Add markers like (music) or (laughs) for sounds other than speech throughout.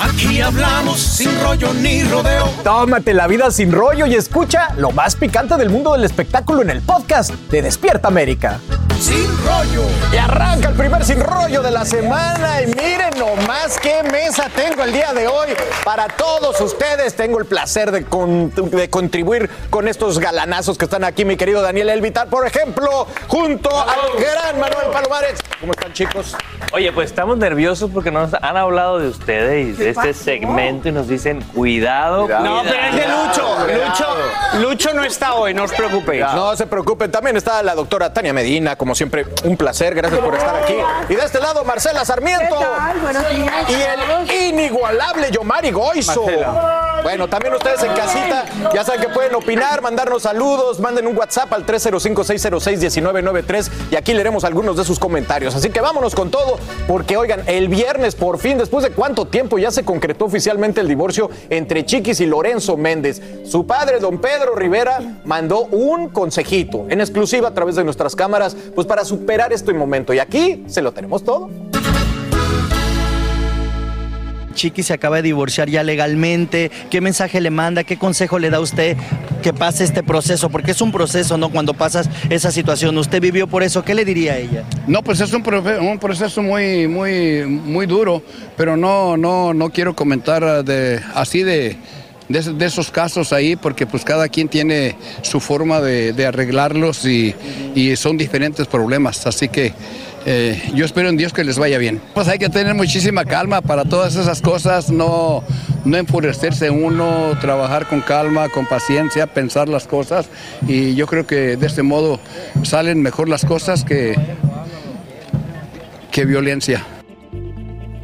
Aquí hablamos sin rollo ni rodeo. Tómate la vida sin rollo y escucha lo más picante del mundo del espectáculo en el podcast de Despierta América. Sin rollo. Y arranca el primer sin rollo de la semana. Y miren nomás qué mesa tengo el día de hoy para todos ustedes. Tengo el placer de, con- de contribuir con estos galanazos que están aquí, mi querido Daniel Elvitar, por ejemplo, junto al gran Manuel Palomares. ¿Cómo están, chicos? Oye, pues estamos nerviosos porque nos han hablado de ustedes y de este segmento y nos dicen cuidado. No, pero es de Lucho. Lucho, Lucho no está hoy, no os preocupéis. No se preocupen, también está la doctora Tania Medina, como siempre, un placer, gracias por estar aquí. Y de este lado, Marcela Sarmiento. Y el inigualable Yomari Goizo. Bueno, también ustedes en casita, ya saben que pueden opinar, mandarnos saludos, manden un WhatsApp al 305-606-1993 y aquí leeremos algunos de sus comentarios. Así que vámonos con todo, porque oigan, el viernes por fin, después de cuánto tiempo ya se concretó oficialmente el divorcio entre Chiquis y Lorenzo Méndez. Su padre, don Pedro Rivera, mandó un consejito en exclusiva a través de nuestras cámaras, pues para superar este momento. Y aquí se lo tenemos todo. Chiqui se acaba de divorciar ya legalmente. ¿Qué mensaje le manda? ¿Qué consejo le da usted que pase este proceso? Porque es un proceso, ¿no? Cuando pasas esa situación. ¿Usted vivió por eso? ¿Qué le diría a ella? No, pues es un, proceso muy, muy, muy duro, pero no, no, no quiero comentar ah, así de, de, esos- casos ahí, porque pues cada quien tiene su forma de, arreglarlos y son diferentes problemas, así que eh, yo espero en Dios que les vaya bien. Pues hay que tener muchísima calma para todas esas cosas, no, no enfurecerse uno, trabajar con calma, con paciencia, pensar las cosas y yo creo que de este modo salen mejor las cosas que, que violencia.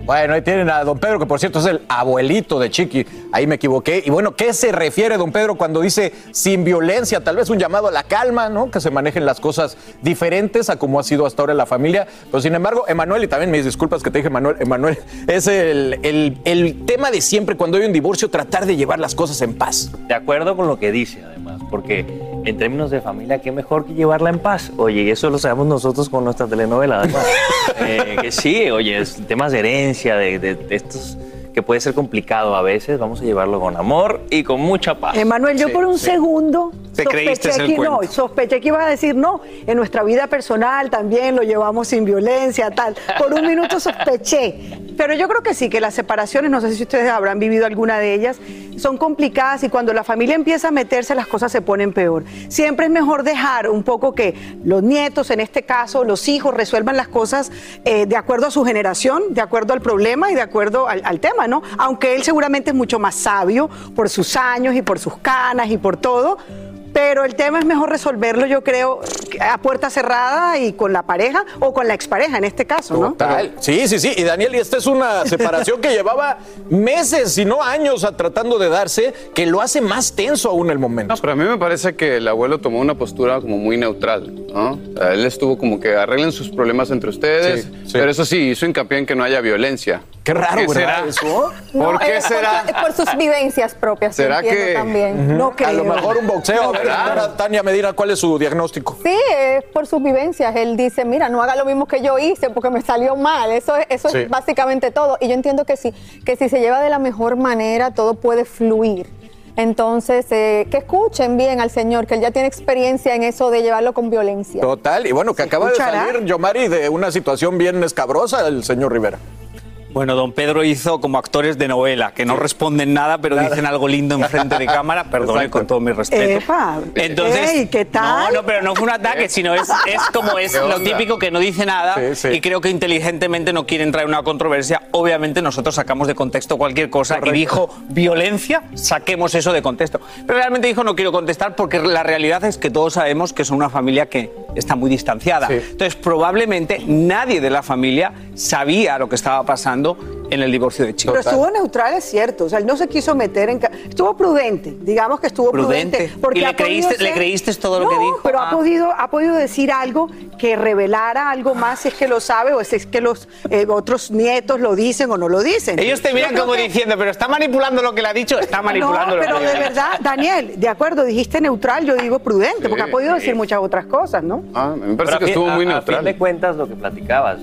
Bueno, ahí tienen a don Pedro, que por cierto es el abuelito de Chiqui. Ahí me equivoqué. Y bueno, ¿qué se refiere don Pedro cuando dice sin violencia? Tal vez un llamado a la calma, ¿no? Que se manejen las cosas diferentes a como ha sido hasta ahora la familia. Pero sin embargo, Emanuel, y también mis disculpas que te dije, Emanuel, Emanuel, (laughs) es el, el- el tema de siempre cuando hay un divorcio, tratar de llevar las cosas en paz. De acuerdo con lo que dice, además, porque en términos de familia, qué mejor que llevarla en paz. Oye, y eso lo sabemos nosotros con nuestra telenovela, además. (laughs) Eh, que sí, oye, es temas de herencia, de, de- de estos que puede ser complicado a veces, vamos a llevarlo con amor y con mucha paz. Emanuel, yo Sí, por un sí. segundo Te creíste sospeché el que no, sospeché que ibas a decir no. En nuestra vida personal también lo llevamos sin violencia, tal. Por un minuto sospeché. Pero yo creo que sí, que las separaciones, no sé si ustedes habrán vivido alguna de ellas, son complicadas y cuando la familia empieza a meterse las cosas se ponen peor. Siempre es mejor dejar un poco que los nietos, en este caso los hijos, resuelvan las cosas eh, de acuerdo a su generación, de acuerdo al problema y de acuerdo al, al tema, ¿no? Aunque él seguramente es mucho más sabio por sus años y por sus canas y por todo. Pero el tema es mejor resolverlo, yo creo, a puerta cerrada y con la pareja o con la expareja en este caso, ¿no? Total. Sí, sí, sí. Y Daniel, y esta es una (laughs) separación que llevaba meses, si no años, a- tratando de darse, que lo hace más tenso aún el momento. No, pero a mí me parece que el abuelo tomó una postura como muy neutral, ¿no? O sea, él estuvo como que arreglen sus problemas entre ustedes, Sí, sí. pero eso sí, hizo hincapié en que no haya violencia. Qué raro, ¿Por qué ¿verdad? será? Eso. No, ¿Por qué es será? Por, por sus vivencias propias. ¿Será entiendo que- También. No A creo. lo mejor un boxeo. A ver, ¿Verdad? Tania Medina, ¿cuál es su diagnóstico? Sí, es por sus vivencias. Él dice, mira, no haga lo mismo que yo hice porque me salió mal. Eso es, eso Sí. es básicamente todo. Y yo entiendo que sí, que si se lleva de la mejor manera, todo puede fluir. Entonces, eh, que escuchen bien al Señor, que él ya tiene experiencia en eso de llevarlo con violencia. Total. Y bueno, que acaba escuchará? de salir Yomari de una situación bien escabrosa, el señor Rivera. Bueno, don Pedro hizo como actores de novela, que no responden nada, pero dicen algo lindo enfrente de cámara, (laughs) perdone Exacto. con todo mi respeto. Epa. Entonces, Ey, ¿qué tal? No, no, pero no fue un ataque, sino es, es como es ¿Qué lo típico que no dice nada Sí, sí. y creo que inteligentemente no quiere entrar en una controversia. Obviamente nosotros sacamos de contexto cualquier cosa y dijo violencia, saquemos eso de contexto. Pero realmente dijo no quiero contestar porque la realidad es que todos sabemos que son una familia que está muy distanciada. Sí. Entonces probablemente nadie de la familia sabía lo que estaba pasando en el divorcio de Chico. Pero estuvo neutral, es cierto. O sea, él no se quiso meter en. Estuvo prudente, digamos que estuvo prudente. Prudente. porque ¿Y le creíste- le creíste todo lo que dijo? Pero Ah. ha, podido, ha podido decir algo que revelara algo más si es que lo sabe o si es que los eh, otros nietos lo dicen o no lo dicen. Ellos te miran como que- diciendo, pero está manipulando lo que le ha dicho, está manipulando No, lo que pero le ha de verdad, Daniel, de acuerdo, dijiste neutral, yo digo prudente, porque ha podido decir muchas otras cosas, ¿no? Ah, me parece a que fin- estuvo a- muy A fin neutral. de cuentas, lo que platicabas,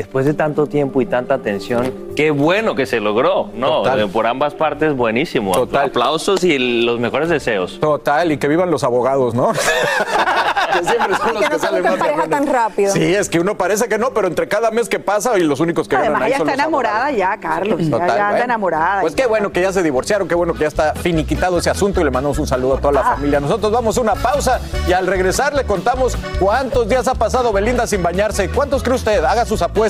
después de tanto tiempo y tanta atención, qué bueno que se logró, ¿no? Total. Eh, Por ambas partes, buenísimo. Total. Aplausos y los mejores deseos. Total, y que vivan los abogados, ¿no? (laughs) (laughs) que siempre son los que que no se salen más pareja tan rápido. Sí, es que uno parece que no, pero entre cada mes que pasa y los únicos que Además, ganan ahí ella son está los enamorada abogados. ya, Carlos. ya- Total, ya, anda bueno. enamorada. Pues qué bueno que ya se divorciaron, qué bueno que ya está finiquitado ese asunto y le mandamos un saludo a toda la Ah. familia. Nosotros vamos a una pausa y al regresar le contamos cuántos días ha pasado Belinda sin bañarse. ¿Cuántos cree usted? Haga sus apuestas.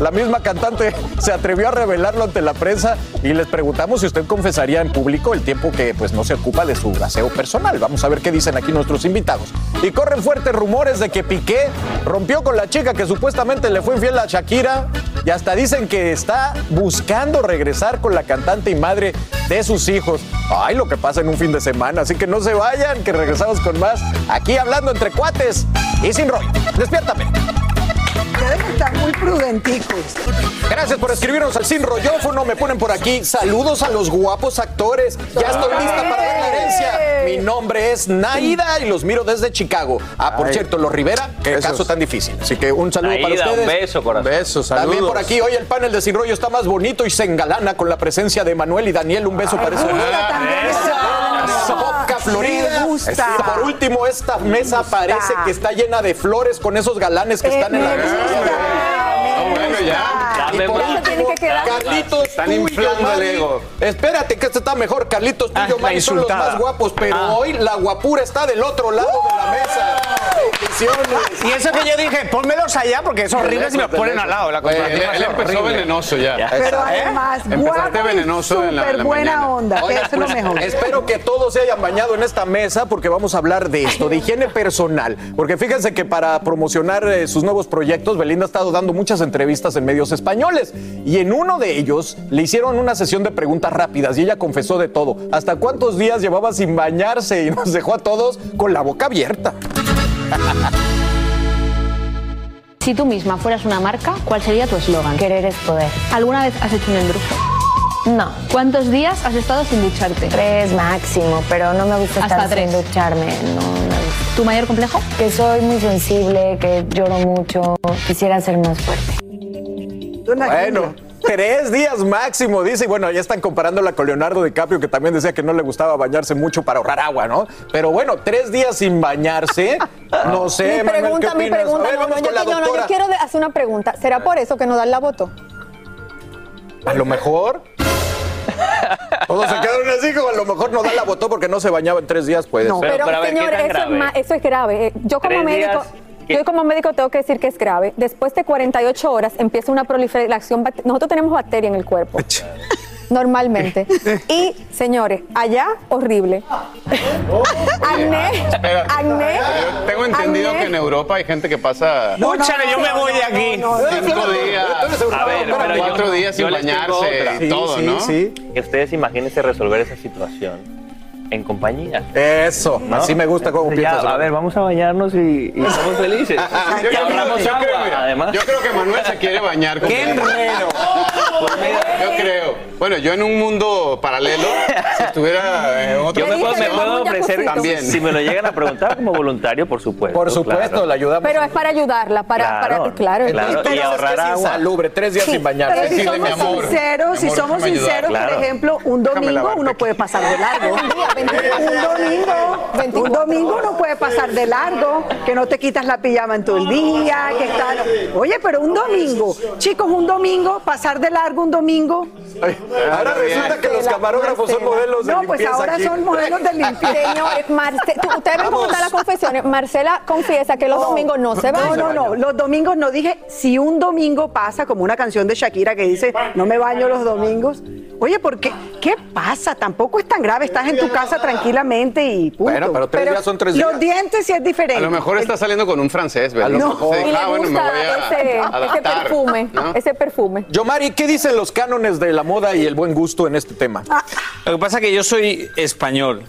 La misma cantante se atrevió a revelarlo ante la prensa y les preguntamos si usted confesaría en público el tiempo que pues no se ocupa de su aseo personal. Vamos a ver qué dicen aquí nuestros invitados. Y corren fuertes rumores de que Piqué rompió con la chica que supuestamente le fue infiel a Shakira y hasta dicen que está buscando regresar con la cantante y madre de sus hijos. Ay, lo que pasa en un fin de semana, así que no se vayan, que regresamos con más aquí hablando entre cuates y sin rollo. Despiértame. Ustedes están muy prudenticos. Gracias por escribirnos al Sin Rollófono. Me ponen por aquí. Saludos a los guapos actores. Ya estoy lista para ver la herencia. Mi nombre es Naida y los miro desde Chicago. Ah, por Ay. cierto, los Rivera, qué caso tan difícil. Así que un saludo para Naida, un ustedes. beso, corazón. Besos, También saludos. por aquí, hoy el panel de Sin Rollo está más bonito y se engalana con la presencia de Manuel y Daniel. Un beso para esos Florida. Gusta. Y por último, esta mesa parece que está llena de flores con esos galanes que Eh, están en la me mesa. me bueno, ya. Gusta. Y Dame por más. Eso tiene que quedar. Carlitos, Están tú y inflando Yomari. el ego. Espérate, que este está mejor. Carlitos, tú Ah, y Yomari la son los más guapos, pero Ah. hoy la guapura está del otro lado de la mesa. Y eso que yo dije, pónmelos allá porque es horrible si me los ponen al lado. La Oye, él, empezó horrible. venenoso ya. Ya. Pero ¿Eh? además, Empezaste guapo venenoso en la- en súper la buena mañana. onda, que Oigan, eso es lo pues, mejor. Espero que todos se hayan bañado en esta mesa porque vamos a hablar de esto, de higiene personal. Porque fíjense que para promocionar eh, sus nuevos proyectos, Belinda ha estado dando muchas entrevistas en medios españoles. Y en uno de ellos le hicieron una sesión de preguntas rápidas y ella confesó de todo. ¿Hasta cuántos días llevaba sin bañarse? Y nos dejó a todos con la boca abierta. (laughs) Si tú misma fueras una marca, ¿cuál sería tu eslogan? Querer es poder. ¿Alguna vez has hecho un embrujo? No, ¿Cuántos días has estado sin ducharte? tres máximo, pero no me gusta Hasta estar tres. sin ducharme. No. ¿Tu mayor complejo? Que soy muy sensible, que lloro mucho. Quisiera ser más fuerte. Bueno, tres días máximo, dice. Y bueno, ya están comparándola con Leonardo DiCaprio, que también decía que no le gustaba bañarse mucho para ahorrar agua, ¿no? Pero bueno, tres días sin bañarse, (laughs) no sé, mi Manuel, pregunta, ¿qué mi pregunta. Ver, no, no, yo, no, yo quiero hacer una pregunta. ¿Será por eso que no dan la voto? A lo mejor. Todos se quedaron así, como a lo mejor no da la votó porque no se bañaba en tres días, puede No. ser. Pero- Pero, a ver, ¿qué señores, tan eso es, grave? eso es grave. Yo como Tres médico. Yo como médico tengo que decir que es grave. Después de 48 horas empieza una proliferación. Nosotros tenemos bacteria en el cuerpo. Normalmente. (laughs) Y, señores, allá, horrible. (laughs) acné, Espera. acné. Yo tengo entendido acné. que en Europa hay gente que pasa Escúchale, yo me voy de aquí. cinco días, A ver, pero yo- cuatro días sin yo les tengo bañarse y todo, ¿no? Que ustedes imagínense resolver esa situación en compañía. Eso, así me gusta cómo piensas. A ver, vamos a bañarnos y, y somos felices. (laughs) Yo creo- yo creo, agua, mira, además. Yo creo que Manuel se quiere bañar con ¡Qué enredo! Yo creo. Bueno, yo en un mundo paralelo, si estuviera en otro Yo me puedo, me puedo ofrecer. También. Si me lo llegan a preguntar como voluntario, por supuesto. Por supuesto, claro. la ayudamos. Pero es para ayudarla, para, Claro, para, claro. y es que ahorrar es agua. insalubre, tres días Sí, sin bañarse. Pero si Decirle, mi somos amor, sinceros, mi si somos sinceros, Claro. por ejemplo, un domingo uno puede pasar de largo. Un día, 24. Un domingo, 24 un domingo uno puede pasar de largo, que no te quitas la pijama en todo el día, que está... Oye, pero un domingo, chicos, un domingo, pasar de largo un domingo. Ahora resulta que los Marcela, camarógrafos son modelos de No, pues ahora aquí. son modelos de limpieza. (laughs) Señores, Marce- ustedes ven cómo están las confesiones. Marcela confiesa que los domingos no se No, baña. no, no, los domingos no dije, si un domingo pasa, como una canción de Shakira que dice, no me baño los domingos. Oye, ¿por qué? ¿Qué pasa? Tampoco es tan grave, estás en tu casa tranquilamente y punto. Bueno, pero tres días son tres días. Los dientes sí es diferente. A lo mejor está saliendo con un francés, ¿verdad? A lo mejor. Y Sí, le ah, bueno, me gusta voy a ese, ese perfume, ¿no? ese perfume. Yomari, ¿qué dicen los cánones de la moda y el buen gusto en este tema? Lo que pasa es que yo soy español.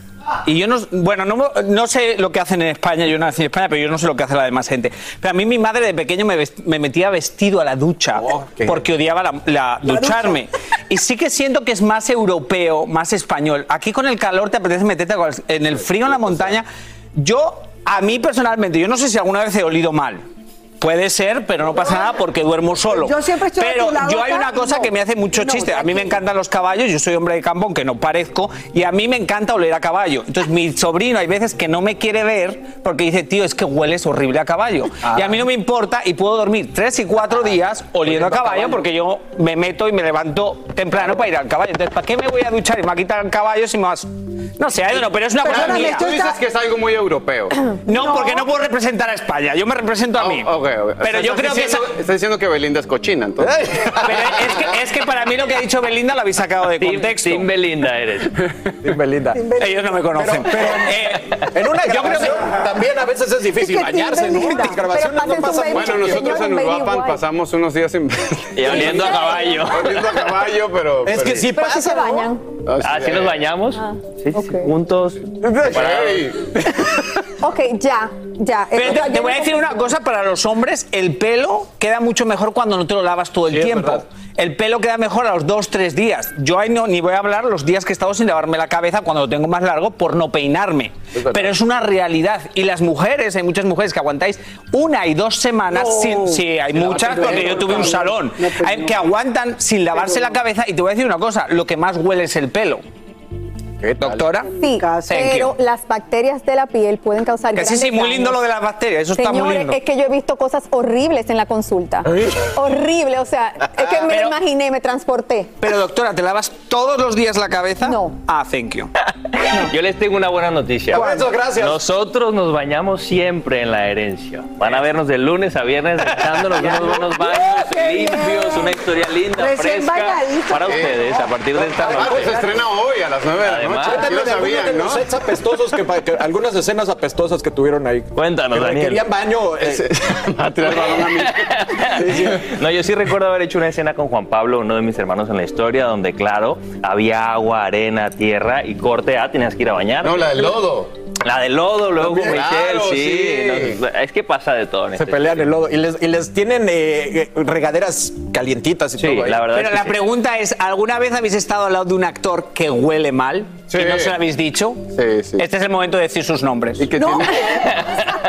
Y yo no, bueno, no, no sé lo que hacen en España, yo nací en España, pero yo no sé lo que hace la demás gente. Pero a mí mi madre de pequeño me, vest- me metía vestido a la ducha qué- porque odiaba la, la- ducharme. Y sí que siento que es más europeo, más español. Aquí con el calor te apetece meterte en el frío en la montaña. Yo, a mí personalmente, yo no sé si alguna vez he olido mal. Puede ser, pero no pasa nada porque duermo solo. Yo siempre estoy Pero lado yo hay una cosa no. que me hace mucho No, chiste. A mí me encantan los caballos, yo soy hombre de campo, aunque no parezco, y a mí me encanta oler a caballo. Entonces mi sobrino hay veces que no me quiere ver porque dice, tío, es que hueles horrible a caballo. Y a mí no me importa y puedo dormir tres y cuatro días oliendo a caballo porque yo me meto y me levanto temprano para ir al caballo. Entonces, ¿para qué me voy a duchar y me va a quitar el caballo si me vas... No sé, no, pero es una cosa mía. Tú dices que es algo muy europeo. No, porque no puedo representar a España, yo me represento a mí. Oh, ok, ok. Pero sea, yo estás creo que esa... diciendo- Estás diciendo que Belinda es cochina, entonces. (laughs) Pero es que, es que para mí lo que ha dicho Belinda lo habéis sacado de contexto. Team Belinda eres. (laughs) Tim Belinda. Ellos no me conocen. Pero- Eh, En una yo creo que- grabación también a veces es difícil Es que Tim bañarse. Belinda. En grabaciones Pero no pasa. Bueno, nosotros en Uruapan pasamos unos días sin... Y oliendo a caballo. Oliendo a caballo, pero... Es que pero- sí Pero si pasa, se ¿no? bañan. Ah, ¿sí nos bañamos? Sí, sí, sí, juntos. (laughs) Ey, Ok, ya, ya. Pero te, te voy a decir de- una cosa para los hombres, el pelo queda mucho mejor cuando no te lo lavas todo el Sí, es tiempo. verdad. El pelo queda mejor a los dos, tres días. Yo ahí no, ni voy a hablar los días que he estado sin lavarme la cabeza cuando lo tengo más largo por no peinarme. verdad. Pero es una realidad. Y las mujeres, hay muchas mujeres que aguantáis una y dos semanas No. sin. Sí, hay muchas porque yo tuve un salón. No, pues Hay no. que aguantan sin lavarse la cabeza. Y te voy a decir una cosa: lo que más huele es el pelo. ¿Qué tal? Doctora. Sí, pero you. las bacterias de la piel pueden causar Que sí, sí, muy lindo daños. lo de las bacterias. Eso está muy Señores, lindo. es que yo he visto cosas horribles en la consulta. Horrible, o sea, es que me Pero- lo imaginé, me transporté. Pero doctora, ¿te lavas todos los días la cabeza? No. Ah, thank you. (laughs) Yo les tengo una buena noticia. Lorenzo, gracias. Nosotros nos bañamos siempre en la herencia. Van a vernos de lunes a viernes echándonos unos buenos (laughs) baños bien. limpios, una historia linda, Recién fresca bañadito. para ustedes a partir de esta Además, pues se noche. estrena hoy a las 9 de la Además. Sí lo de algunos de los sets apestosos que, algunas escenas apestosas que tuvieron ahí. Cuéntanos, Que Daniel. requerían baño. eh, (laughs) a tirar balón a mí. No, yo sí recuerdo haber hecho una escena con Juan Pablo, uno de mis hermanos en la historia, donde, claro, había agua, arena, tierra y corte A, tenías que ir a bañar. No, la del lodo. La del lodo, luego. Michelle, Claro, sí. sí. no, es que pasa de todo en se este pelean el lodo. Y les, y les tienen eh, eh, regaderas calientitas y Sí, todo. la verdad Pero es que la sí. pregunta es, ¿alguna vez habéis estado al lado de un actor que huele mal Sí. y no se lo habéis dicho? Sí, sí. Este es el momento de decir sus nombres. Y que, tienen-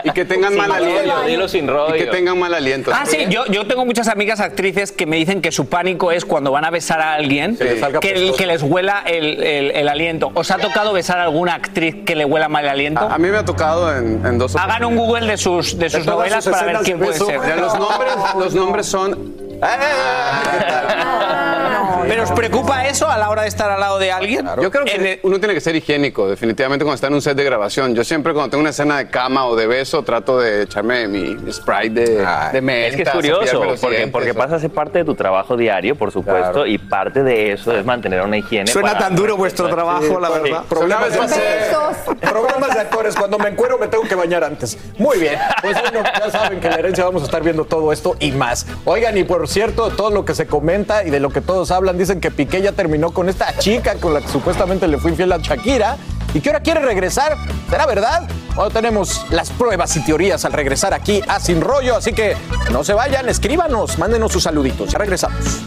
y que tengan mal aliento. dilo sin rollo. Y que tengan mal aliento. Ah, sí, yo, yo tengo muchas amigas actrices que me dicen que su pánico es cuando van a besar a alguien Que les salga que, pestoso. que les huela el, el- el aliento. ¿Os ha tocado besar a alguna actriz que le huela mal el aliento? A, a mí me ha tocado en, en dos Hagan un Google de sus, de sus novelas sus para ver quién de puede ser. Ya, los nombres, los nombres son. Ah, ¿qué tal? Pero ¿Pero os preocupa eso a la hora de estar al lado de alguien? Yo creo que uno tiene que ser higiénico, definitivamente cuando está en un set de grabación. Yo siempre cuando tengo una escena de cama o de beso trato de echarme mi, Sprite de, de menta. Es que es curioso, porque, pasa a ser parte de tu trabajo diario, por supuesto, Claro. y parte de eso es mantener una higiene. Suena para- tan duro vuestro trabajo, la Sí. verdad. Problemas de, Besos. programas de actores. Cuando me encuero me tengo que bañar antes. Muy bien. Pues bueno, ya saben que en la herencia vamos a estar viendo todo esto y más. Oigan, y por cierto, todo lo que se comenta y de lo que todos hablan, dicen que Piqué ya terminó con esta chica con la que supuestamente le fue infiel a Shakira y que ahora quiere regresar. ¿Será verdad? Bueno, tenemos las pruebas y teorías al regresar aquí a Sin Rollo, así que no se vayan, escríbanos, mándenos sus saluditos. Ya regresamos.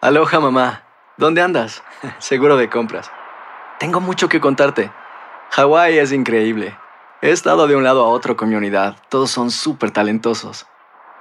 Aloha mamá, ¿dónde andas? (laughs) Seguro de compras. Tengo mucho que contarte. Hawái es increíble. He estado de un lado a otro con mi unidad. Todos son súper talentosos.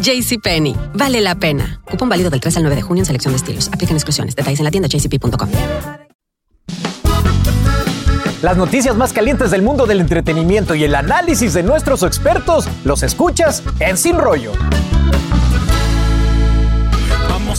JCPenney, vale la pena. Cupón válido del 3 al 9 de junio en selección de estilos. Aplican exclusiones. Detalles en la tienda jcp.com. Las noticias más calientes del mundo del entretenimiento y el análisis de nuestros expertos los escuchas en Sin Rollo.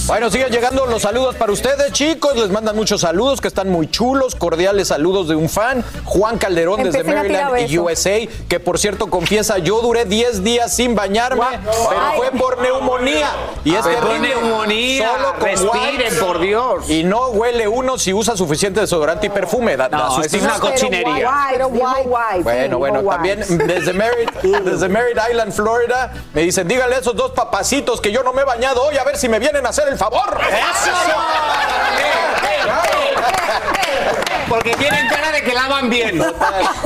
Bueno, siguen llegando los saludos para ustedes, chicos. Les mandan muchos saludos que están muy chulos. Cordiales saludos de un fan, Juan Calderón desde Maryland y. USA, que por cierto confiesa, yo duré 10 días sin bañarme, pero Ay. fue por neumonía. Y es por neumonía. Solo con Respiren, por Dios. Y no huele uno si usa suficiente desodorante y perfume. Da, da No, eso es una cochinería. Pero guay, Bueno, bueno, también desde Merritt, (laughs) desde Merritt Island, Florida, me dicen, díganle a esos dos papacitos que yo no me he bañado hoy a ver si me vienen a hacer el favor. Porque tienen cara de que lavan bien. (laughs)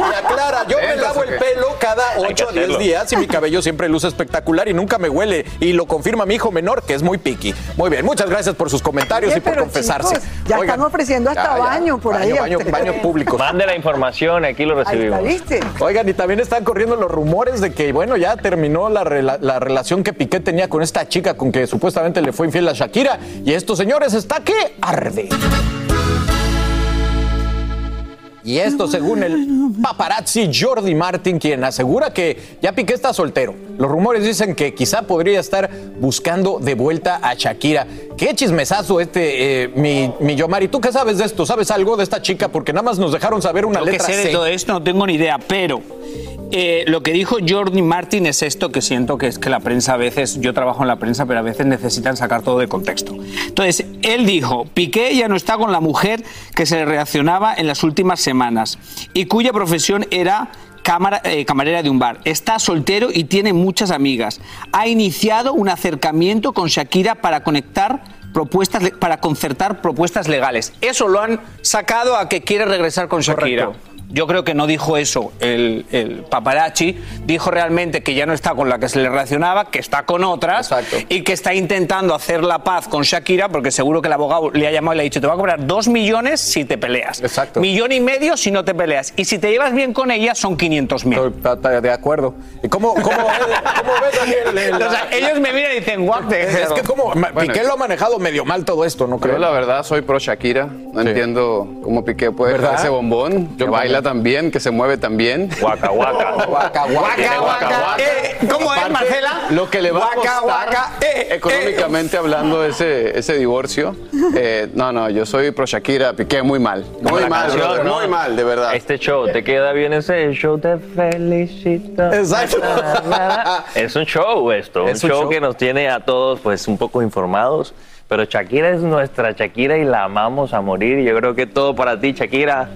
Y aclara, yo me lavo el pelo cada 8 a 10 hacerlo. días y mi cabello siempre luce espectacular y nunca me huele. Y lo confirma mi hijo menor, que es muy picky. Muy bien, muchas gracias por sus comentarios Oye, y por confesarse. chicos, ya están ofreciendo hasta ya, ya. baño por ahí. Baño, baño, baños (laughs) públicos. Mande la información, aquí lo Ahí recibimos. está, ¿viste? Oigan, y también están corriendo los rumores de que, bueno, ya terminó la, rela- la relación que Piqué tenía con esta chica con que supuestamente le fue infiel a Shakira. Y estos señores está que arde. Y esto según el paparazzi Jordi Martin, quien asegura que ya Piqué está soltero. Los rumores dicen que quizá podría estar buscando de vuelta a Shakira. Qué chismesazo este, eh, mi, mi Yomari. ¿Tú qué sabes de esto? ¿Sabes algo de esta chica? Porque nada más nos dejaron saber una Lo que letra sé de C. todo esto no tengo ni idea, pero eh, lo que dijo Jordi Martin es esto que siento que es que la prensa a veces, yo trabajo en la prensa, pero a veces necesitan sacar todo de contexto. Entonces, él dijo, Piqué ya no está con la mujer que se le reaccionaba en las últimas semanas y cuya profesión era eh, camarera de un bar. Está soltero y tiene muchas amigas. Ha iniciado un acercamiento con Shakira para conectar propuestas para concertar propuestas legales. Eso lo han sacado a que quiere regresar con Shakira. Correcto. Yo creo que no dijo eso el, el paparazzi, dijo realmente que ya no está con la que se le relacionaba, que está con otras y que está intentando hacer la paz con Shakira porque seguro que el abogado le ha llamado y le ha dicho te va a cobrar dos millones si te peleas. Exacto. Millón y medio si no te peleas. Y si te llevas bien con ella son 500 mil. De acuerdo. ¿Y cómo, cómo, cómo ves, el- (laughs) O sea, ellos me miran y dicen, the Es hell?". que como Bueno, Piqué lo ha manejado medio mal todo esto, ¿no Yo creo? la verdad soy pro Shakira. No entiendo cómo Piqué puede ¿Verdad? dejar ese bombón. Yo baila bien, que se mueve tan bien. Guaca, guaca. (laughs) Guaca, guaca, guaca. Eh, ¿Cómo es, Marcela? Lo que le va a Guaca, costar, guaca, eh, económicamente hablando, ese, ese divorcio. eh, no, no, yo soy pro Shakira, Piqué muy mal. Muy mal, canción, brother, ¿no? muy mal, de verdad. Este show, ¿te queda bien ese show? Te felicito. Exacto. Es un show esto, Es un un show, show. que nos tiene a todos pues un poco informados. Pero Shakira es nuestra Shakira y la amamos a morir. Y yo creo que todo para ti, Shakira.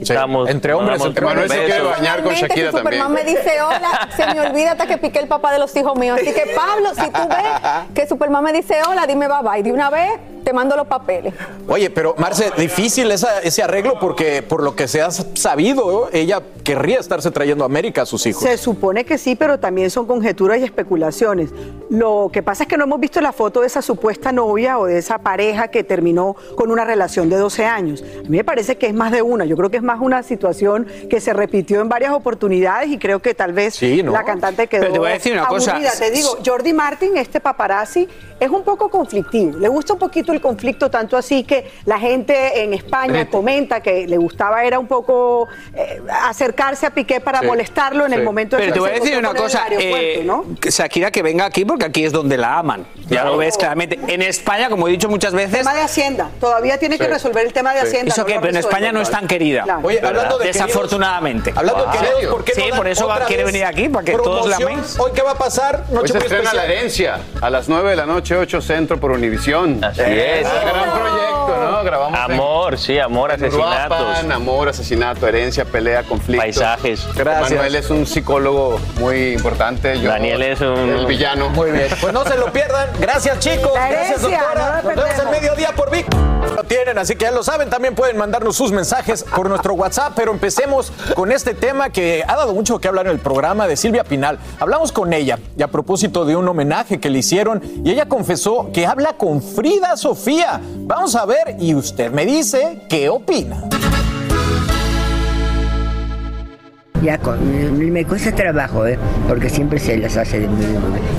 Estamos, entre hombres, hombres se quiere bañar con Shakira si Superman también. me dice hola, se me olvida hasta que piqué el papá de los hijos míos. Así que, Pablo, si tú ves que Superman me dice hola, dime bye bye. De una vez te mando los papeles. Oye, pero Marce, difícil esa- ese arreglo porque por lo que se ha sabido, ella querría estarse trayendo a América a sus hijos. Se supone que sí, pero también son conjeturas y especulaciones. Lo que pasa es que no hemos visto la foto de esa supuesta novia o de esa pareja que terminó con una relación de 12 años. A mí me parece que es más de una. Yo creo que es más una situación que se repitió en varias oportunidades y creo que tal vez Sí, ¿no? la cantante quedó Pero te voy a decir una cosa. aburrida. Te digo, Jordi Martin, este paparazzi, es un poco conflictivo. Le gusta un poquito el conflicto, tanto así que la gente en España comenta que le gustaba era un poco eh, acercarse a Piqué para Sí, molestarlo en el momento de Pero te voy a decir una cosa, el aeropuerto, eh, ¿no? que Shakira que venga aquí porque aquí es donde la aman. Ya lo ves claramente. En España, como he dicho muchas veces, tema de Hacienda. Todavía tiene que resolver el tema de Sí. Hacienda. ¿eso no lo Pero en. España no es tan querida. Claro. Oye, hablando de queridos- Desafortunadamente. Hablando de queridos, ¿por qué Sí, por eso va- quiere venir aquí, para que todos la améis. Hoy, ¿qué va a pasar? Hoy Noche se muy especial. La Herencia a las 9 de la noche, 8 Centro por Univisión. Así es. Ah, gran proyecto, ¿no? Grabamos en- Amor, sí, amor, en asesinatos. Uruapan, amor, asesinato, herencia, pelea, conflicto. Paisajes. Gracias. Manuel es un psicólogo muy importante. yo- Daniel es un- El villano. Muy bien. Pues no se lo pierdan. Gracias, chicos. La Gracias, herencia, doctora. no Nos vemos al mediodía por Vic. Lo tienen, así que ya lo saben. También pueden mandarnos sus mensajes por nuestro WhatsApp. Pero empecemos con este tema que ha dado mucho que hablar en el programa de Silvia Pinal. Hablamos con ella y a propósito de un homenaje que le hicieron y ella confesó que habla con Frida Sofía. Vamos a ver y usted me dice qué opina. Ya me cuesta trabajo, ¿eh? porque siempre se las hace de mí.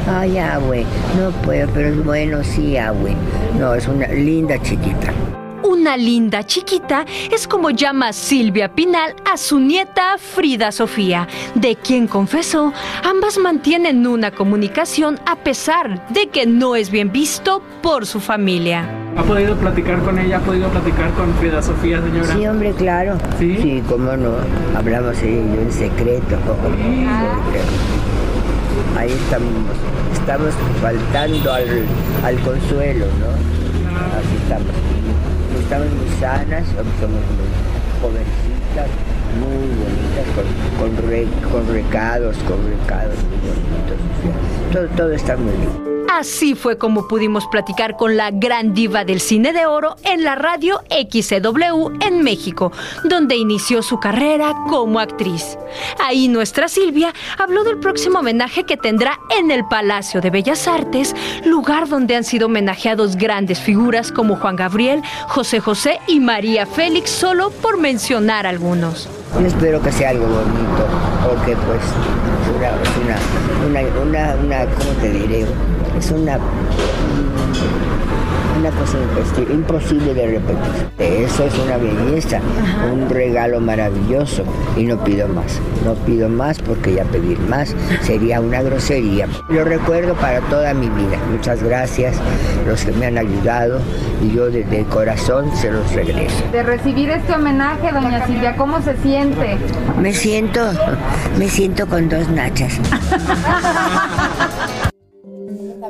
Ay, Abue, no puedo, pero es bueno, sí, Abue. No, es una linda chiquita. Una linda chiquita es como llama Silvia Pinal a su nieta Frida Sofía, de quien confesó ambas mantienen una comunicación a pesar de que no es bien visto por su familia. ¿Ha podido platicar con ella? ¿Ha podido platicar con Frida Sofía, señora? Sí, hombre, claro. ¿Sí? cómo no. Hablamos en secreto. Porque ahí estamos, estamos faltando al, al consuelo, ¿no? Así estamos. Estamos muy sanas, somos muy jovencitas, muy bonitas, con, con, re- con recados, con recados muy bonitos. todo, todo está muy bien. Así fue como pudimos platicar con la gran diva del cine de oro en la radio XCW en México, donde inició su carrera como actriz. Ahí nuestra Silvia habló del próximo homenaje que tendrá en el Palacio de Bellas Artes, lugar donde han sido homenajeados grandes figuras como Juan Gabriel, José José y María Félix, solo por mencionar algunos. Espero que sea algo bonito, porque pues es una, es una, una, una, una, ¿cómo te diré? Es una, una cosa imposti- imposible de repetir. Eso es una belleza, un regalo maravilloso y no pido más. No pido más porque ya pedir más sería una grosería. Lo recuerdo para toda mi vida. Muchas gracias los que me han ayudado y yo desde el corazón se los regreso. De recibir este homenaje, doña Silvia, ¿cómo se siente? Me siento, me siento con dos nachas. (laughs)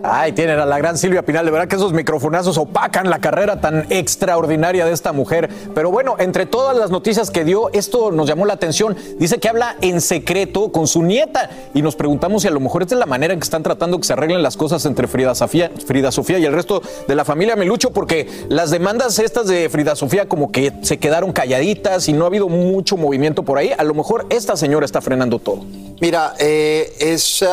Ay, tienen a la gran Silvia Pinal. De verdad que esos microfonazos opacan la carrera tan extraordinaria de esta mujer. Pero bueno, entre todas las noticias que dio, esto nos llamó la atención. Dice que habla en secreto con su nieta. Y nos preguntamos si a lo mejor esta es la manera en que están tratando que se arreglen las cosas entre Frida Sofía, Frida Sofía y el resto de la familia Melucho, porque las demandas estas de Frida Sofía como que se quedaron calladitas y no ha habido mucho movimiento por ahí. A lo mejor esta señora está frenando todo. Mira, eh, es,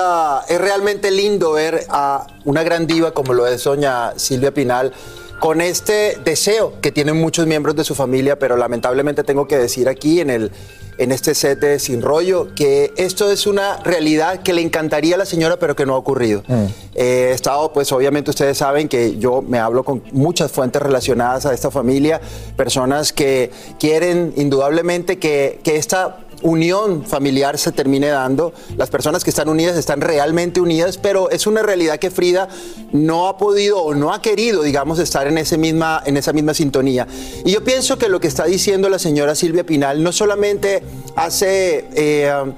es realmente lindo ver a una gran diva como lo es doña Silvia Pinal con este deseo que tienen muchos miembros de su familia, pero lamentablemente tengo que decir aquí en, el, en este set de Sin Rollo que esto es una realidad que le encantaría a la señora, pero que no ha ocurrido. Eh, he estado, pues obviamente ustedes saben que yo me hablo con muchas fuentes relacionadas a esta familia, personas que quieren indudablemente que, que esta unión familiar se termine dando. Las personas que están unidas están realmente unidas, pero es una realidad que Frida no ha podido o no ha querido, digamos, estar en, ese misma, en esa misma sintonía. Y yo pienso que lo que está diciendo la señora Silvia Pinal no solamente hace... eh,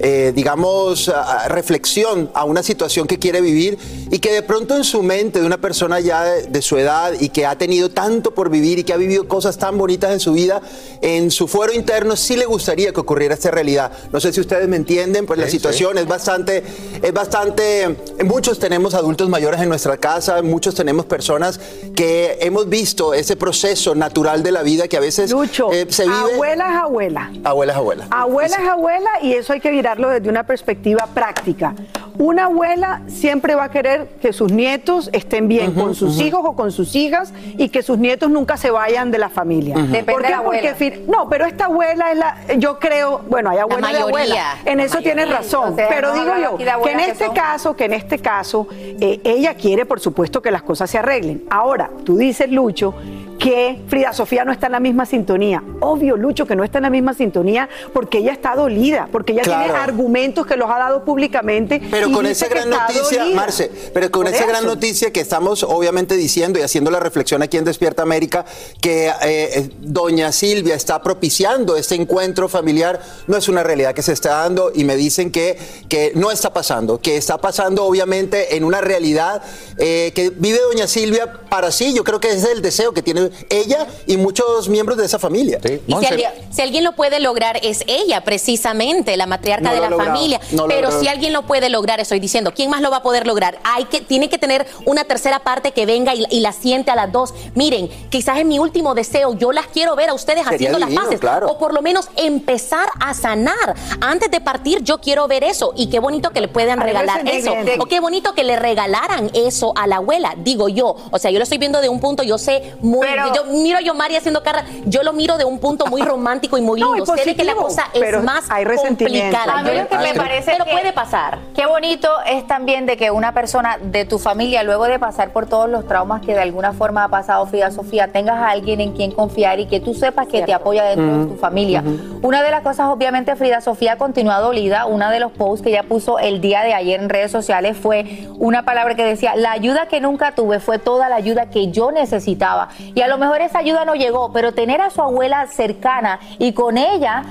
eh, digamos, reflexión a una situación que quiere vivir y que de pronto en su mente de una persona ya de, de su edad y que ha tenido tanto por vivir y que ha vivido cosas tan bonitas en su vida, en su fuero interno sí le gustaría que ocurriera esta realidad. No sé si ustedes me entienden, pues la Sí, situación es bastante, es bastante, muchos tenemos adultos mayores en nuestra casa, muchos tenemos personas que hemos visto ese proceso natural de la vida que a veces eh, se vive. Abuela es abuela. Abuela es abuela. Abuela es abuela y eso hay que desde una perspectiva práctica. Una abuela siempre va a querer que sus nietos estén bien con sus hijos o con sus hijas y que sus nietos nunca se vayan de la familia. Ujú. Depende ¿Por de qué? la abuela. Porque no, pero esta abuela es la, yo creo, bueno, hay abuelas y mayoría, abuelas. En eso tienes razón. O sea, pero no digo yo que en que este son- caso, que en este caso, eh, ella quiere, por supuesto, que las cosas se arreglen. Ahora, tú dices, Lucho, que Frida Sofía no está en la misma sintonía. Obvio, Lucho, que no está en la misma sintonía porque ella está dolida, porque ella tiene argumentos que los ha dado públicamente. Pero con esa gran noticia, dolida. Marce, pero con Por esa gran noticia que estamos obviamente diciendo y haciendo la reflexión aquí en Despierta América, que eh, eh, doña Silvia está propiciando este encuentro familiar, no es una realidad que se está dando y me dicen que, que no está pasando, que está pasando obviamente en una realidad eh, que vive doña Silvia para sí, yo creo que es el deseo que tiene ella y muchos miembros de esa familia. Y si alguien, si alguien lo puede lograr es ella, precisamente, la matriarca No de lo la logrado, familia. no Pero si alguien lo puede lograr, estoy diciendo, ¿quién más lo va a poder lograr? Hay que, tiene que tener una tercera parte que venga y, y la siente a las dos. Miren, quizás es mi último deseo, yo las quiero ver a ustedes Sería haciendo divino, las paces. claro. O por lo menos empezar a sanar. Antes de partir, yo quiero ver eso. Y qué bonito que le puedan regalar eso. O qué bonito que le regalaran eso a la abuela, digo yo. O sea, yo lo estoy viendo de un punto, yo sé muy. Pero- yo miro a Yomari haciendo cara, yo lo miro de un punto muy romántico y muy (laughs) No, lindo. y sé de que la cosa es pero más hay complicada. A mí lo que me parece pero puede pasar. Bonito es también de que una persona de tu familia, luego de pasar por todos los traumas que de alguna forma ha pasado Frida Sofía, tengas a alguien en quien confiar y que tú sepas que te apoya dentro de tu familia. Una de las cosas, obviamente, Frida Sofía continúa dolida. Una de los posts que ella puso el día de ayer en redes sociales fue una palabra que decía, la ayuda que nunca tuve fue toda la ayuda que yo necesitaba. Y a lo mejor esa ayuda no llegó, pero tener a su abuela cercana y con ella,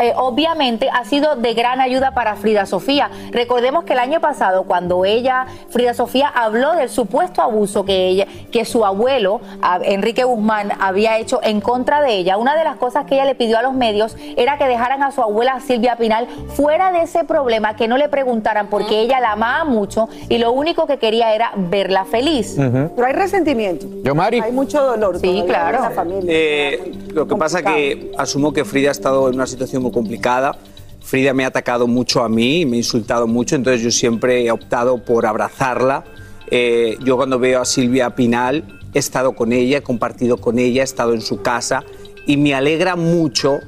eh, obviamente, ha sido de gran ayuda para Frida Sofía. Recordemos que el año pasado, cuando ella, Frida Sofía, habló del supuesto abuso que ella, que su abuelo, Enrique Guzmán, había hecho en contra de ella, una de las cosas que ella le pidió a los medios era que dejaran a su abuela Silvia Pinal fuera de ese problema, que no le preguntaran porque ella la amaba mucho y lo único que quería era verla feliz. Pero hay resentimiento. Yomari. Hay mucho dolor. Sí, claro. en la familia. Eh, lo que pasa que asumo que Frida ha estado en una situación muy complicada. Frida me ha atacado mucho a mí, me ha insultado mucho, entonces yo siempre he optado por abrazarla. Eh, yo cuando veo a Silvia Pinal, he estado con ella, he compartido con ella, he estado en su casa y me alegra mucho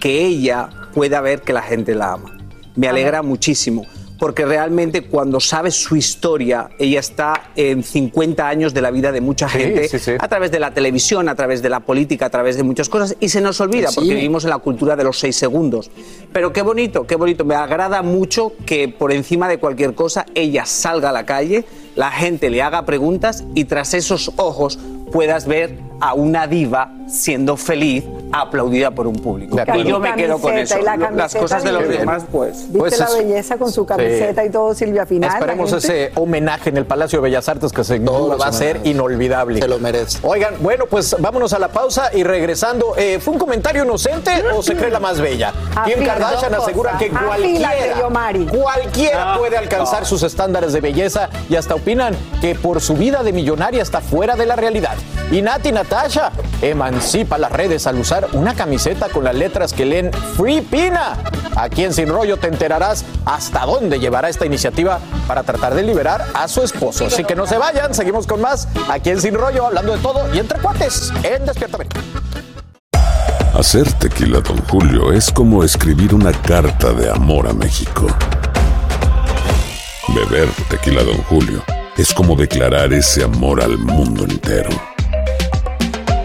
que ella pueda ver que la gente la ama. Me alegra muchísimo, porque realmente cuando sabes su historia, ella está en 50 años de la vida de mucha gente, sí, sí. a través de la televisión, a través de la política, a través de muchas cosas, y se nos olvida, porque vivimos en la cultura de los seis segundos. Pero qué bonito, qué bonito. Me agrada mucho que por encima de cualquier cosa ella salga a la calle, la gente le haga preguntas y tras esos ojos puedas ver a una diva siendo feliz, aplaudida por un público. Y yo me quedo con eso. la Las cosas de los demás, pues. ¿Viste Pues la es- belleza con su camiseta y todo, Silvia Pinal? la Esperemos ese homenaje en el Palacio de Bellas Artes que sin duda va a ser inolvidable. Se lo merece. Oigan, bueno, pues vámonos a la pausa y regresando. eh, ¿Fue un comentario inocente o se cree la más bella? Kim Afila, Kardashian asegura que cosas. cualquiera, Ah, puede alcanzar no. sus estándares de belleza y hasta opinan que por su vida de millonaria está fuera de la realidad. Y Nati Natasha emancipa las redes al usar una camiseta con las letras que leen Free Pina. Aquí en Sin Rollo te enterarás hasta dónde llevará esta iniciativa para tratar de liberar a su esposo. Así que no se vayan, seguimos con más aquí en Sin Rollo, hablando de todo y entre cuates en Despierta. Hacer tequila, Don Julio, es como escribir una carta de amor a México. Beber tequila, Don Julio, es como declarar ese amor al mundo entero.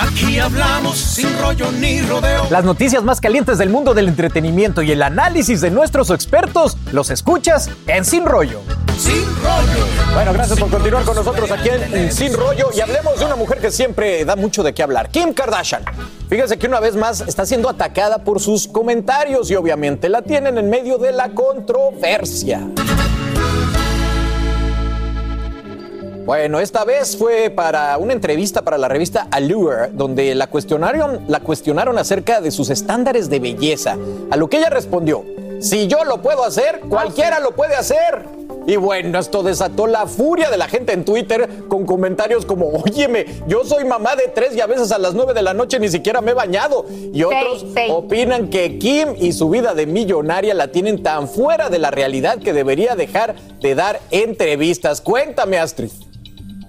Aquí hablamos sin rollo ni rodeo. Las noticias más calientes del mundo del entretenimiento y el análisis de nuestros expertos los escuchas en Sin Rollo. Sin rollo. Bueno, gracias por continuar con nosotros aquí en Sin Rollo y hablemos de una mujer que siempre da mucho de qué hablar, Kim Kardashian. Fíjense que una vez más está siendo atacada por sus comentarios y obviamente la tienen en medio de la controversia. Bueno, esta vez fue para una entrevista para la revista Allure, donde la cuestionaron, la cuestionaron acerca de sus estándares de belleza. A lo que ella respondió: Si yo lo puedo hacer, cualquiera lo puede hacer. Y bueno, esto desató la furia de la gente en Twitter con comentarios como, óyeme, yo soy mamá de tres y a veces a las nueve de la noche ni siquiera me he bañado. Y otros opinan que Kim y su vida de millonaria la tienen tan fuera de la realidad que debería dejar de dar entrevistas. Cuéntame, Astrid.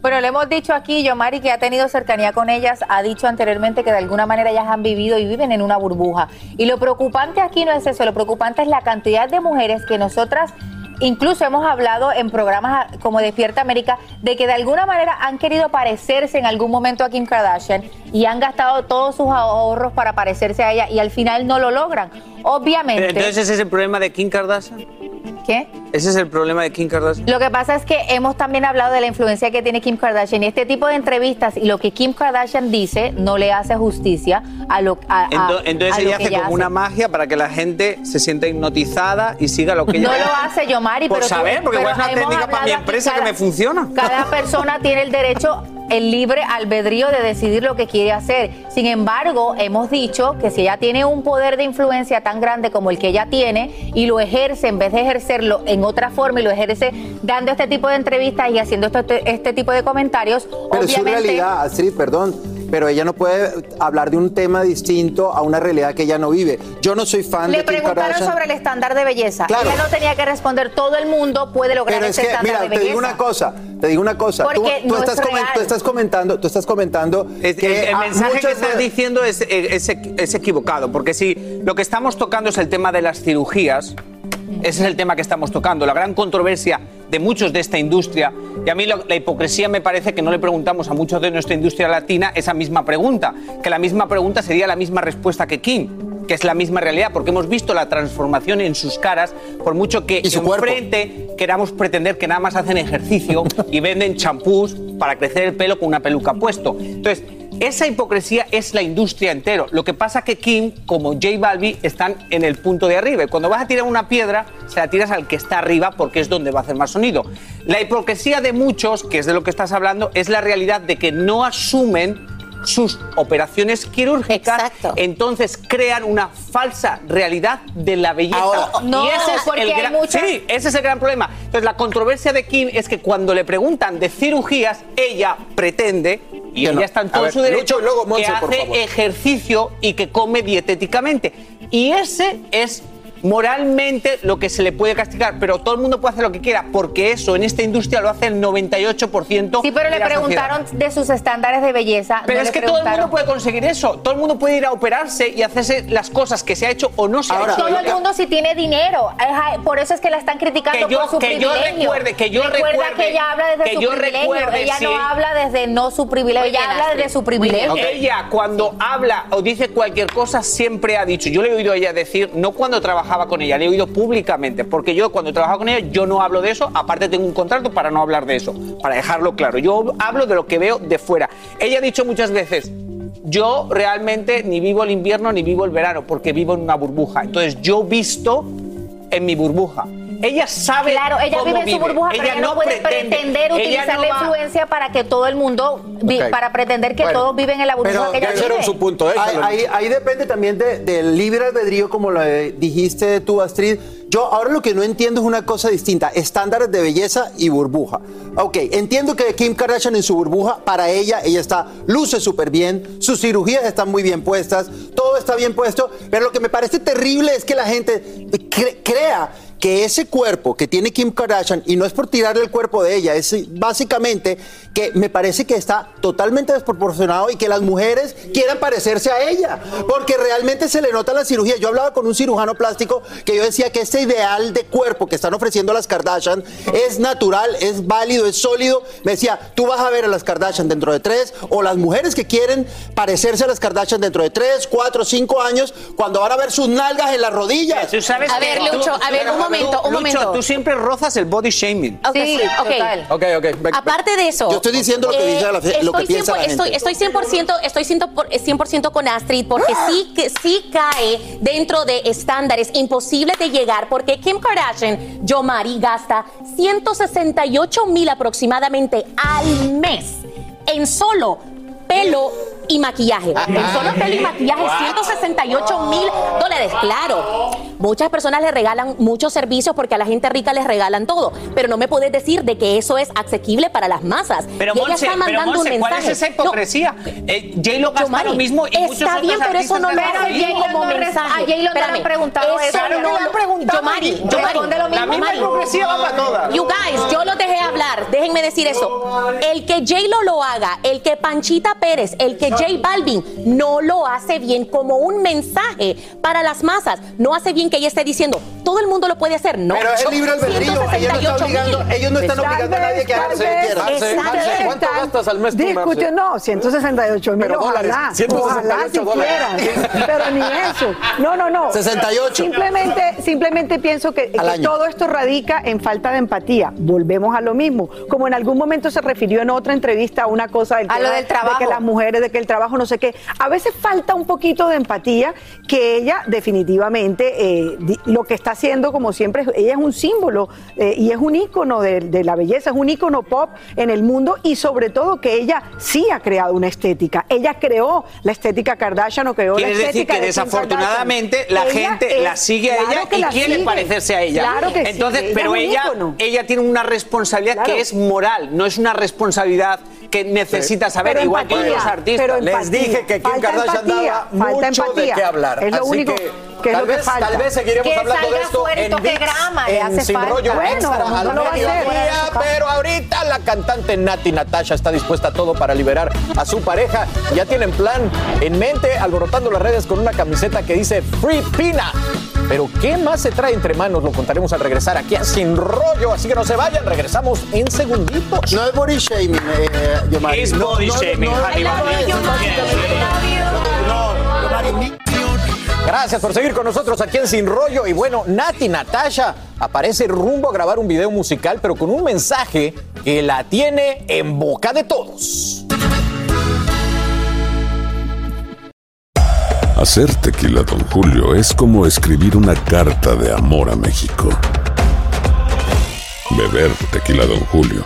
Bueno, le hemos dicho aquí, Yomari, que ha tenido cercanía con ellas, ha dicho anteriormente que de alguna manera ellas han vivido y viven en una burbuja. Y lo preocupante aquí no es eso, lo preocupante es la cantidad de mujeres que nosotras incluso hemos hablado en programas como Despierta América de que de alguna manera han querido parecerse en algún momento a Kim Kardashian y han gastado todos sus ahorros para parecerse a ella y al final no lo logran. Obviamente. Pero entonces ese es el problema de Kim Kardashian. ¿Qué? Ese es el problema de Kim Kardashian. Lo que pasa es que hemos también hablado de la influencia que tiene Kim Kardashian y este tipo de entrevistas y lo que Kim Kardashian dice no le hace justicia a lo a, a- Ento- Entonces a lo ella que hace como una magia para que la gente se sienta hipnotizada y siga lo que ella No lo hace Yomari, Por pero tú- saber, porque pero es una técnica para mi empresa que cada- me funciona. Cada persona tiene el derecho, el libre albedrío de decidir lo que quiere hacer. Sin embargo, hemos dicho que si ella tiene un poder de influencia tan grande como el que ella tiene y lo ejerce en vez de ejercerlo en otra forma y lo ejerce dando este tipo de entrevistas y haciendo este, este tipo de comentarios, Pero es obviamente realidad, Astrid, perdón. Pero ella no puede hablar de un tema distinto a una realidad que ella no vive. Yo no soy fan le de Kim preguntaron Kardashian. sobre el estándar de belleza. Claro. Ella no tenía que responder. Todo el mundo puede lograr Pero es ese que, estándar mira, de te digo una cosa, te digo una cosa. Tú, Porque tú no estás, es comen- real. tú estás comentando, tú estás comentando Es- que el, mensaje que estás de- diciendo es, es, es equivocado, porque si lo que estamos tocando es el tema de las cirugías, ese es el tema que estamos tocando, la gran controversia de muchos de esta industria. Y a mí la hipocresía me parece que no le preguntamos a muchos de nuestra industria latina esa misma pregunta, que la misma pregunta sería la misma respuesta que Kim, que es la misma realidad, porque hemos visto la transformación en sus caras, por mucho que enfrente queramos pretender que nada más hacen ejercicio y venden champús para crecer el pelo con una peluca puesto. Entonces, esa hipocresía es la industria entero. Lo que pasa que Kim, como J Balbi, están en el punto de arriba. Y cuando vas a tirar una piedra, se la tiras al que está arriba porque es donde va a hacer más sonido. La hipocresía de muchos, que es de lo que estás hablando, es la realidad de que no asumen sus operaciones quirúrgicas, entonces crean una falsa realidad de la belleza. Ahora- No, y ese es porque el hay gran, muchas- sí, ese es el gran problema. Entonces la controversia de Kim es que cuando le preguntan de cirugías, ella pretende y Que ella no. está en todo ver, su derecho Lucho luego que hace ejercicio y que come dietéticamente. Y ese es moralmente lo que se le puede castigar, pero todo el mundo puede hacer lo que quiera, porque eso en esta industria lo hace el 98% Sí, pero de le la preguntaron sociedad. de sus estándares de belleza. Pero no es le que todo el mundo puede conseguir eso. Todo el mundo puede ir a operarse y hacerse las cosas que se ha hecho o no se ha hecho. todo el mundo si tiene dinero. Por eso es que la están criticando Que yo- por su que yo privilegio. recuerde, que yo Recuerda recuerde, que ella habla desde que su yo privilegio. recuerde, ella sí. no habla desde no su privilegio. Muy bien, ella habla Astrid. desde su privilegio. Ella cuando habla o dice cualquier cosa siempre ha dicho, yo le he oído a ella decir, no cuando trabajaba con ella, le he oído públicamente, porque yo cuando trabajaba con ella yo no hablo de eso, aparte tengo un contrato para no hablar de eso, para dejarlo claro. Yo hablo de lo que veo de fuera. Ella ha dicho muchas veces, yo realmente ni vivo el invierno ni vivo el verano, porque vivo en una burbuja. Entonces yo visto en mi burbuja. Ella sabe Claro, ella cómo vive en su burbuja, pero Ella no, puede pretende. pretender utilizar no la va- influencia para que todo el mundo, para pretender que Bueno, todos viven en la burbuja Pero que ella vive. su punto. Ahí, ahí- ahí depende también de- del libre albedrío, como lo eh, dijiste tú, Astrid. Yo ahora lo que no entiendo es una cosa distinta, estándares de belleza y burbuja. Ok, entiendo que Kim Kardashian en su burbuja, para ella, ella está, luce súper bien, sus cirugías están muy bien puestas, todo está bien puesto, pero lo que me parece terrible es que la gente cre- crea que ese cuerpo que tiene Kim Kardashian, y no es por tirarle el cuerpo de ella, es básicamente que me parece que está totalmente desproporcionado y que las mujeres quieran parecerse a ella, porque realmente se le nota la cirugía. Yo hablaba con un cirujano plástico que yo decía que este ideal de cuerpo que están ofreciendo las Kardashian es natural, es válido, es sólido. Me decía, tú vas a ver a las Kardashian dentro de tres, o las mujeres que quieren parecerse a las Kardashian dentro de tres, cuatro, cinco años, cuando van a ver sus nalgas en las rodillas. Tú sabes A ver, Lucho, a ver, un tú- momento, un Lucho, momento. tú siempre rozas el body shaming. Ok, sí, ok. Ok, ok. ve- Aparte de eso. Yo estoy diciendo lo que eh, dice la- lo que estoy piensa la 100% gente. Estoy, estoy 100%, estoy 100%, por- 100% con Astrid porque sí, que, sí cae dentro de estándares imposibles de llegar porque Kim Kardashian, Yomari, gasta 168 mil aproximadamente al mes en solo pelo y maquillaje. En solo pelo y maquillaje, 168 mil dólares. Claro, muchas personas le regalan muchos servicios porque a la gente rica les regalan todo, pero no me puedes decir de que eso es asequible para las masas. Pero y ella Monse, está pero mandando Monse, un ¿cuál mensaje. es esa hipocresía? Eh, J-Lo gasta Yomari, lo mismo y muchos Está otros bien, pero eso no lo hace como no mensaje. a J-Lo no le han preguntado eso. no No le han lo- preguntado. Yomari, Yomari, Responde lo mismo, La misma Mari. hipocresía va para todas. You guys, yo los dejé hablar. Déjenme decir eso. El que J-Lo lo haga, el que Panchita Pérez, el que J Balvin no lo hace bien como un mensaje para las masas. No hace bien que ella esté diciendo, todo el mundo lo puede hacer. No. Pero es el libre albedrío, ella no está 168 obligando- ellos no están obligando a nadie que haga lo que ¿cuánto están gastas al mes? Discutió, no, 168 mil, ojalá, 168 ojalá si quieran, pero ni eso. No, no, no. 68. Simplemente, simplemente pienso que, que todo esto radica en falta de empatía. Volvemos a lo mismo. Como en algún momento se refirió en otra entrevista a una cosa del A lo tema del trabajo. de que las mujeres, de que el trabajo no sé qué. A veces falta un poquito de empatía que ella definitivamente eh, lo que está haciendo, como siempre, ella es un símbolo eh, y es un ícono de, de la belleza, es un ícono pop en el mundo y sobre todo que ella sí ha creado una estética. Ella creó la estética Kardashian o creó la Quiere decir estética que de desafortunadamente la Ella gente es- la sigue a claro ella y quiere sigue. parecerse a ella. Claro que sí, Entonces, ella pero ella, ella tiene una responsabilidad Claro. que es moral, no es una responsabilidad que necesita saber, Pero igual que empatía, los artistas. pero Les dije que Kim Kardashian empatía, daba mucho empatía. de qué hablar. Es lo Así único que, que es tal, lo que vez, falta. tal vez seguiremos Que hablando de esto en qué VIX, grama le en hace Sin falta. Rollo Bueno, Extra no al hacer. mediodía, pero ahorita la cantante Nati Natasha está dispuesta a todo para liberar a su pareja. Ya tienen plan en mente, alborotando las redes con una camiseta que dice Free Pina. Pero ¿qué más se trae entre manos? Lo contaremos al regresar aquí a Sin Rollo. Así que no se vayan, regresamos en segunditos. No es body shaming, eh. Es No, body no, shaming, Gracias por seguir con nosotros aquí en Sin Rollo. Y bueno, Nati Natasha aparece rumbo a grabar un video musical, pero con un mensaje que la tiene en boca de todos. Hacer tequila, Don Julio, es como escribir una carta de amor a México. Beber tequila, Don Julio,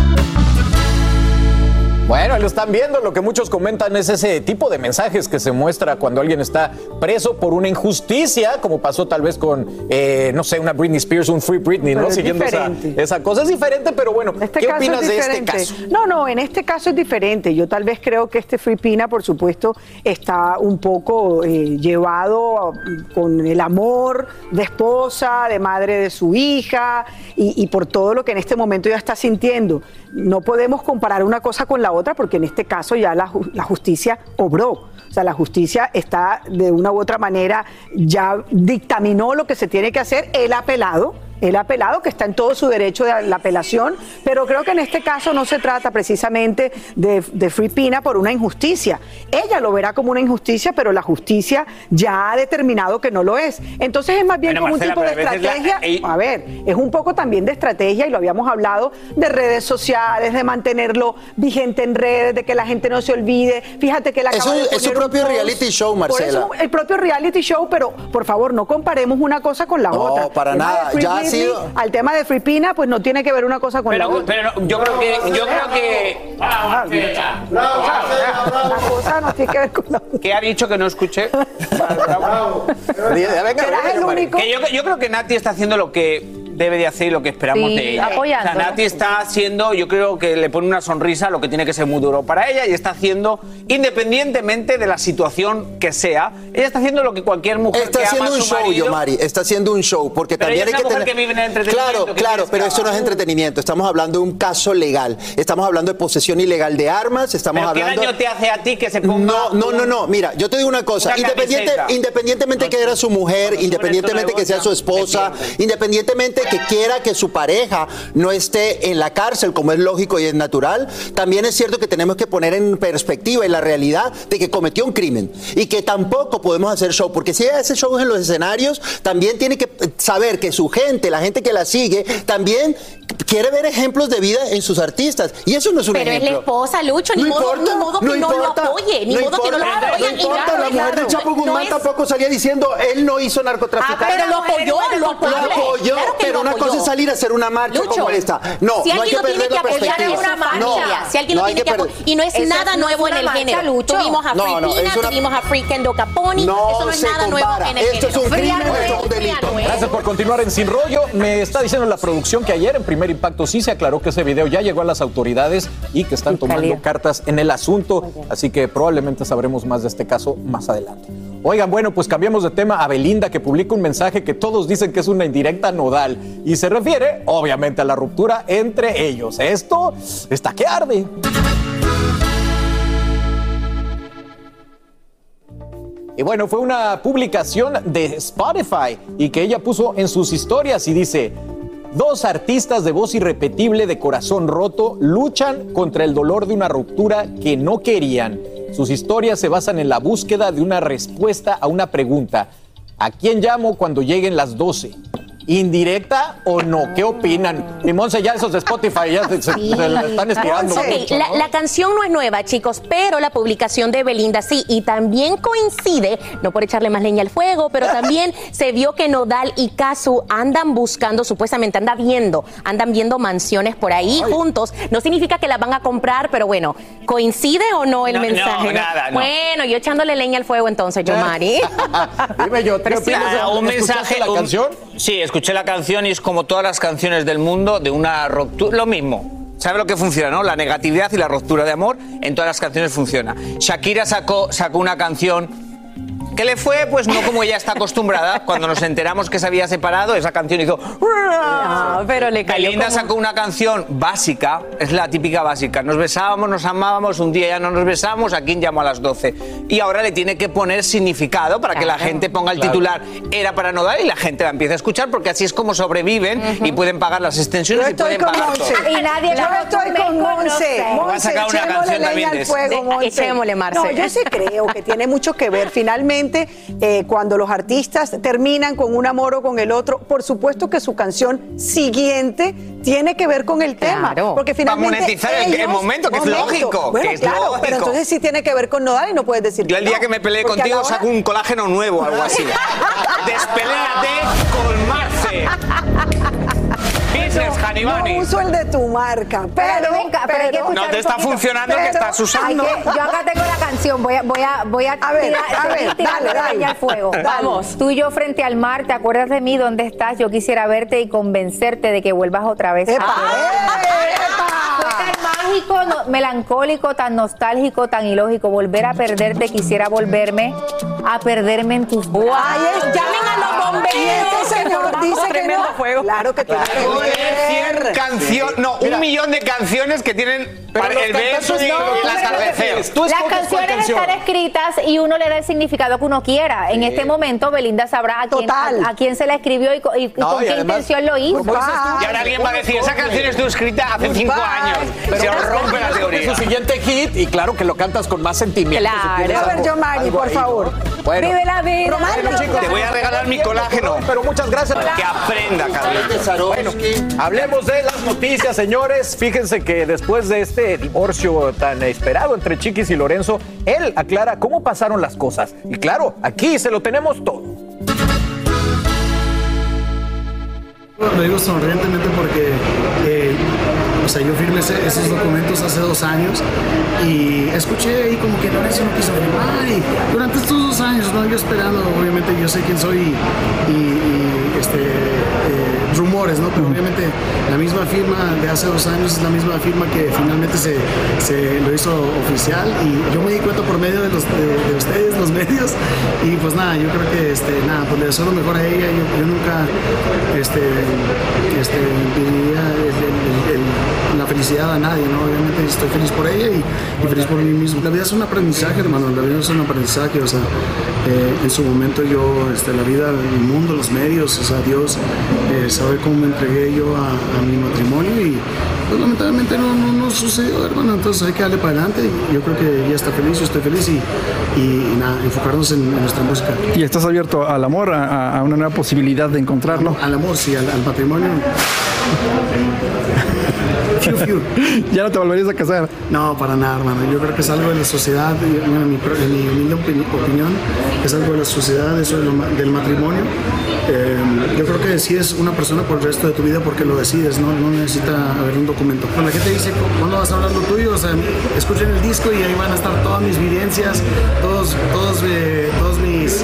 Bueno, lo están viendo. Lo que muchos comentan es ese tipo de mensajes que se muestra cuando alguien está preso por una injusticia, como pasó tal vez con, eh, no sé, una Britney Spears, un Free Britney, Pero ¿no? es Siguiendo esa, esa cosa. Es diferente, pero bueno, Este ¿qué opinas de este caso? No, no, en este caso es diferente. Yo tal vez creo que este Free Pina, por supuesto, está un poco eh, llevado con el amor de esposa, de madre de su hija y, y por todo lo que en este momento ya está sintiendo. No podemos comparar una cosa con la otra porque en este caso ya la, la justicia obró. O sea, la justicia está de una u otra manera, ya dictaminó lo que se tiene que hacer, ha apelado. Él ha apelado, que está en todo su derecho de la apelación, pero creo que en este caso no se trata precisamente de, de Free Pina por una injusticia. Ella lo verá como una injusticia, pero la justicia ya ha determinado que no lo es. Entonces es más bien Bueno, como Marcela, un tipo de la- estrategia. A ver, es un poco también de estrategia, y lo habíamos hablado, de redes sociales, de mantenerlo vigente en redes, de que la gente no se olvide. Fíjate que él Es acaba un- de es su propio post. reality show, Por Marcela. eso, el propio reality show, pero por favor, no comparemos una cosa con la No, otra. para El tema nada. Ya sido- Al tema de Free Pina, pues no tiene que ver una cosa con la Pero, otra. pero yo creo que. Yo creo que. La cosa no tiene que ver con la otra. ¿Qué ha dicho que no escuché? (laughs) Serás el único. Que yo, yo creo que Nati está haciendo lo que debe de hacer y lo que esperamos Sí, de ella. apoyándolo. O sea, Nati está haciendo, yo creo que le pone una sonrisa a lo que tiene que ser muy duro para ella y está haciendo, independientemente de la situación que sea, ella está haciendo lo que cualquier mujer Está que ama haciendo a un su show, marido-. Está haciendo un show. Porque Pero también ella hay es que una mujer tener. que vive en el entretenimiento, Claro, claro, pero esto no es entretenimiento. Estamos hablando de un caso legal. Estamos hablando de posesión ilegal de armas. Estamos ¿Pero qué hablando. daño te hace a ti que se ponga No, no, no, no. Mira, yo te digo una cosa. Una Independiente, camiseta. independientemente que era su mujer, independientemente que sea su esposa, independientemente que quiera que su pareja no esté en la cárcel, como es lógico y es natural, también es cierto que tenemos que poner en perspectiva y la realidad de que cometió un crimen y que tampoco podemos hacer show, porque si ella hace shows en los escenarios, también tiene que saber que su gente, la gente que la sigue, también quiere ver ejemplos de vida en sus artistas. Y eso no es un Pero es ejemplo. la esposa, Lucho, ni No modo, importa, ni modo que no no, lo importa, apoye, ni no modo que no lo importa, apoyen. No importa, claro, la mujer del claro, Chapo no Guzmán es- tampoco salía diciendo él no hizo narcotraficante. Ah, pero lo apoyó, lo apoyó. Lo apoyó, Claro que pero una cosa es salir a hacer una marcha Lucho, como esta. No, si no hay alguien que lo tiene perder que apoyar es una familia. No, si alguien no lo tiene que que perder- apoyar. Y no es Esa nada no es nuevo en el marcha, género. Lucho. Tuvimos a No, Free no, Pina, es una- tuvimos a Freaking Caponi. No Eso no es nada nuevo compara. en el Esto es género. un crimen, esto es un nuevo, delito. nuevo. Gracias por continuar en Sin Rollo. Me está diciendo la producción que ayer en Primer Impacto sí se aclaró que ese video ya llegó a las autoridades y que están tomando cartas en el asunto. Así que probablemente sabremos más de este caso más adelante. Oigan, bueno, pues cambiamos de tema a Belinda que publica un mensaje que todos dicen que es una indirecta nodal y se refiere obviamente a la ruptura entre ellos. Esto está que arde. Y bueno, fue una publicación de Spotify y que ella puso en sus historias y dice, dos artistas de voz irrepetible de corazón roto luchan contra el dolor de una ruptura que no querían. Sus historias se basan en la búsqueda de una respuesta a una pregunta. ¿A quién llamo cuando lleguen las 12? Indirecta o no? ¿Qué opinan? Y Monse, ya esos de Spotify ya se, se- Sí. se la están estirando Ok, mucho, la, ¿no? la canción no es nueva, chicos, pero la publicación de Belinda sí. Y también coincide, no por echarle más leña al fuego, pero (laughs) también se vio que Nodal y Casu andan buscando, supuestamente andan viendo, andan viendo mansiones por ahí juntos. No significa que las van a comprar, pero bueno, ¿coincide o no el No, no, mensaje? nada, no. Bueno, yo echándole leña al fuego entonces, yo, (laughs) Mari. Dime yo, ¿qué opinas? Nada, un ¿Escuchaste mensaje. la un- canción? Sí, escuché la canción y es como todas las canciones del mundo de una ruptura. Lo mismo. ¿Sabe lo que funciona, no? La negatividad y la ruptura de amor en todas las canciones funciona. Shakira sacó, sacó una canción le fue, pues no como ella está acostumbrada. Cuando nos enteramos que se había separado, esa canción hizo. No, pero le cayó Belinda como- sacó una canción básica, es la típica básica. Nos besábamos, nos amábamos, un día ya no nos besamos, ¿a quién llamo a las 12? Y ahora le tiene que poner significado para que la gente ponga el Claro. titular. Era para no dar y la gente la empieza a escuchar porque así es como sobreviven y pueden pagar las extensiones Yo y pueden estoy con pagar todo. Y nadie Yo estoy con Monse. Monse, echémosle leña al fuego, Monse. echémosle, Marce. No, yo sí creo que tiene mucho que ver. Finalmente, eh, cuando los artistas terminan con un amor o con el otro, por supuesto que su canción siguiente tiene que ver con el tema. Porque Para finalmente monetizar el- momento, que es lógico, Bueno, que es claro, lógico. pero entonces sí tiene que ver con Nodal y no puedes decir Yo el día no, que me peleé contigo hora- saco un colágeno nuevo o algo así. (laughs) Despeléate con Marce. No uso el de tu marca, pero, Pero, venga, pero hay que No te está funcionando el que estás usando. Que- yo acá tengo la canción, voy a, voy a, voy a, A ver, a ver, dale, dale. al fuego. Dale. Vamos. Tú y yo frente al mar, ¿te acuerdas de mí? ¿Dónde estás? Yo quisiera verte y convencerte de que vuelvas otra vez. ¡Epa! Ah. ¡Epa! Fue tan mágico, no- melancólico, tan nostálgico, tan ilógico. Volver a perderte, quisiera volverme a perderme en tus brazos. Llamen a los bomberos. Y este señor dice que no. fuego. Claro que tiene ver. 100 canciones, no, Mira. un millón de canciones que tienen Pero para los el beso y no, el atardecer. Las canciones canción. están escritas y uno le da el significado que uno quiera. En este momento, Belinda sabrá a quién, Total. a, a quién se la escribió y, co- y- y No, con y qué además, intención lo hizo. dices tú, Y ahora alguien va a decir, esa canción estuvo escrita hace cinco años. Se os rompe la Es teoría. su siguiente hit y claro que lo cantas con más sentimiento. Claro. tienes A ver, algo- yo, Mari, algo por ahí, ¿no? favor. Bueno, Vive la vida. Romántico. chicos, Te voy a regalar mi colágeno. pero muchas gracias. Que aprenda, Carlitos. Bueno, hablemos de las noticias, señores. Fíjense que después de este divorcio tan esperado entre Chiquis y Lorenzo, él aclara cómo pasaron las cosas. Y claro, aquí se lo tenemos todo. Lo digo sonrientemente porque, o sea, yo firmé ese- esos documentos hace dos años y escuché ahí como que Lorenzo no quiso firmar y durante estos dos años, ¿no? Yo esperando, obviamente yo sé quién soy y, y- y, este, eh, rumores, ¿no? Pero obviamente la misma firma de hace dos años es la misma firma que finalmente se, se lo hizo oficial y yo me di cuenta por medio de, los, de, de ustedes, los medios, y pues nada, yo creo que, este, nada, pues le deseo lo mejor a ella, yo, yo nunca, este, este, el- el- el- felicidad a nadie, ¿no? Obviamente estoy feliz por ella y, y feliz por mí mismo. La vida es un aprendizaje, hermano, la vida es un aprendizaje, o sea, eh, en su momento yo, este, la vida, el mundo, los medios, o sea, Dios eh, sabe cómo me entregué yo a, a mi matrimonio y pues lamentablemente no, no, no sucedió, hermano, entonces hay que darle para adelante y yo creo que ella está feliz, yo estoy feliz y, y, nada, enfocarnos en, en nuestra música. ¿Y estás abierto al amor, a, a una nueva posibilidad de encontrarlo? Al amor, sí, al, al matrimonio. Fiu, fiu. (laughs) ¿Ya no te volverías a casar? No, para nada, hermano. Yo creo que es algo de la sociedad, en mi, en opinión, es algo de la sociedad, eso de lo del matrimonio. Eh, yo creo que si es una persona por el resto de tu vida porque lo decides, ¿no? No necesita haber un documento. Cuando la gente dice, ¿cuándo vas a hablar lo tuyo? O sea, escuchen el disco y ahí van a estar todas mis vivencias, todos, todos, eh, todos mis...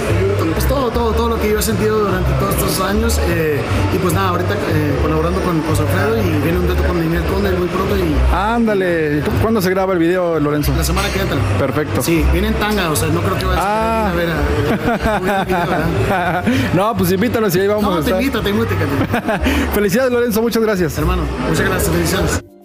lo que yo he sentido durante todos estos años. eh, y pues nada, ahorita eh, colaborando con José Alfredo y viene un reto con Daniel Conde muy pronto y Ándale. ¿Cuándo se graba el video, Lorenzo? la semana que entra. Perfecto. Sí, viene en tanga, o sea, no creo que vayas Ah. a ver a, a- a- (laughs) no, pues invítanos y ahí vamos No, a te estar. invito, te invito, (laughs) Felicidades, Lorenzo. Muchas gracias. Hermano, muchas gracias. Felicidades.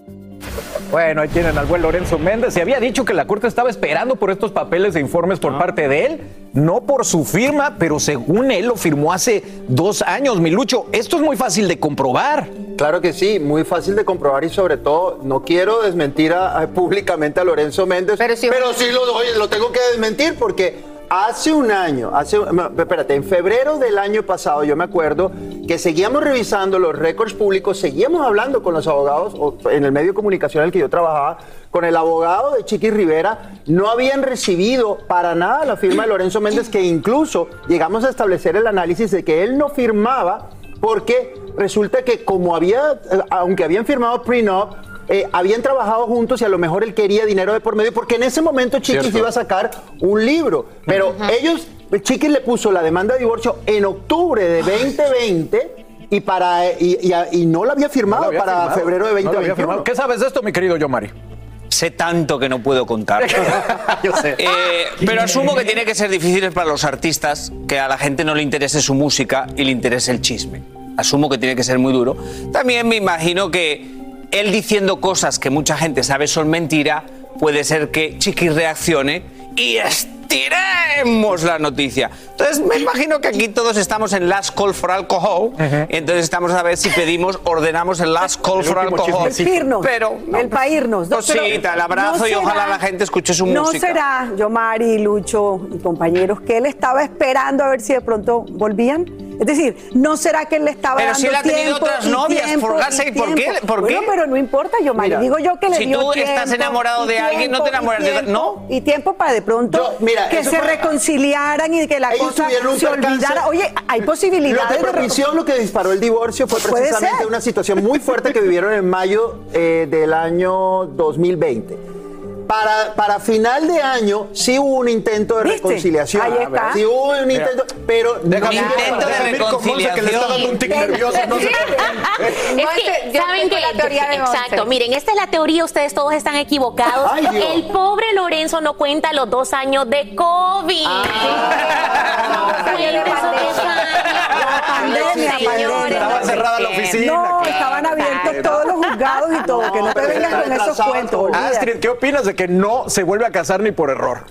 Bueno, ahí tienen al buen Lorenzo Méndez. Se había dicho que la Corte estaba esperando por estos papeles e informes por parte de él, no por su firma, pero según él lo firmó hace dos años. Milucho, esto es muy fácil de comprobar. Claro que sí, muy fácil de comprobar y sobre todo no quiero desmentir a- a- públicamente a Lorenzo Méndez, pero sí, lo, doy- lo tengo que desmentir porque hace un año, hace, espérate, en febrero del año pasado yo me acuerdo que seguíamos revisando los récords públicos, seguíamos hablando con los abogados, en el medio de comunicación en el que yo trabajaba, con el abogado de Chiqui Rivera, no habían recibido para nada la firma de Lorenzo Méndez, que incluso llegamos a establecer el análisis de que él no firmaba porque resulta que como había, eh, aunque habían firmado prenup, eh, habían trabajado juntos y a lo mejor él quería dinero de por medio, porque en ese momento Chiquis Cierto. iba a sacar un libro. Pero ellos, Chiquis le puso la demanda de divorcio en octubre de 2020 y, para, y, y- y no la había firmado No lo había para firmado. febrero de No lo había 2021. firmado. ¿Qué sabes de esto, mi querido Yomari? Sé tanto que no puedo contar. (laughs) Yo sé. Eh, pero asumo que tiene que ser difícil para los artistas que a la gente no le interese su música y le interese el chisme. Asumo que tiene que ser muy duro. También me imagino que él diciendo cosas que mucha gente sabe son mentira, puede ser que Chiqui reaccione y estiremos la noticia. Entonces me imagino que aquí todos estamos en last call for alcohol. y entonces estamos a ver si pedimos, ordenamos el last call El for alcohol. El pirnos, Pero el paírnos. No, pero Cosita, el abrazo no y ojalá será- la gente escuche su no música. será, Yomari, Lucho y compañeros, que él estaba esperando a ver si de pronto volvían? Es decir, ¿no será que él le estaba Pero dando si él ha tenido tiempo otras novias, tiempo for God's y ¿por qué? tiempo? ¿Por Bueno, qué? pero no importa, Yomari. Mira, Digo yo que le si dio tú estás tiempo enamorado de alguien, no te tiempo enamoras de- tiempo, ¿no? Y tiempo para de pronto Yo, mira, que se fue- reconciliaran y que la Ellos cosa se olvidara. Oye, hay Lo posibilidades de de propició lo que disparó el divorcio fue precisamente una situación muy fuerte que vivieron en mayo eh, del año 2020. Para, para final de año sí hubo un intento de ¿Viste? reconciliación. Ahí está. Sí hubo un Mira. intento, pero Déjame no- Intento de con Monse, que le está dando un tic nervioso. No sé. Es que, ¿saben qué? la teoría de Monse. Exacto, miren, esta es la teoría, ustedes todos están equivocados. Ay, el pobre Lorenzo no cuenta los dos años de COVID. Ah. (laughs) No cuenta esos dos años. pandemia, Estaba cerrada la oficina. No, que- estaban abiertos todos los juzgados y todo. Que no te está con esos cuentos. Astrid, ¿qué opinas de que no se vuelve a casar ni por error?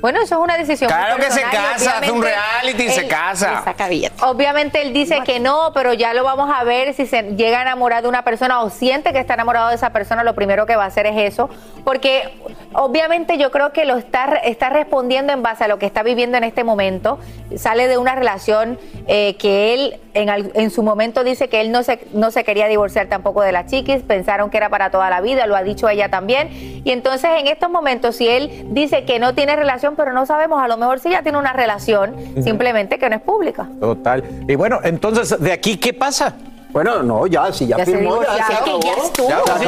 Bueno, eso es una decisión. muy Claro que se casa, hace un obviamente reality y se él- casa. Saca. Obviamente él dice que no, pero ya lo vamos a ver si se llega a enamorar de una persona o siente que está enamorado de esa persona, lo primero que va a hacer es eso, porque obviamente yo creo que lo está, está respondiendo en base a lo que está viviendo en este momento, sale de una relación eh, que él en, al- en su momento dice que él no se, no se quería divorciar tampoco de las chiquis, pensaron que era para toda la vida, lo ha dicho ella también, y entonces en estos momentos si él dice que no tiene relación, pero no sabemos, a lo mejor sí ya tiene una relación, simplemente que no es pública. Total. Y bueno, entonces, ¿de aquí qué pasa? Bueno, no, ya, si ya, Ya se firmó, ya, se acabó. ya estuvo. Ya, Ya,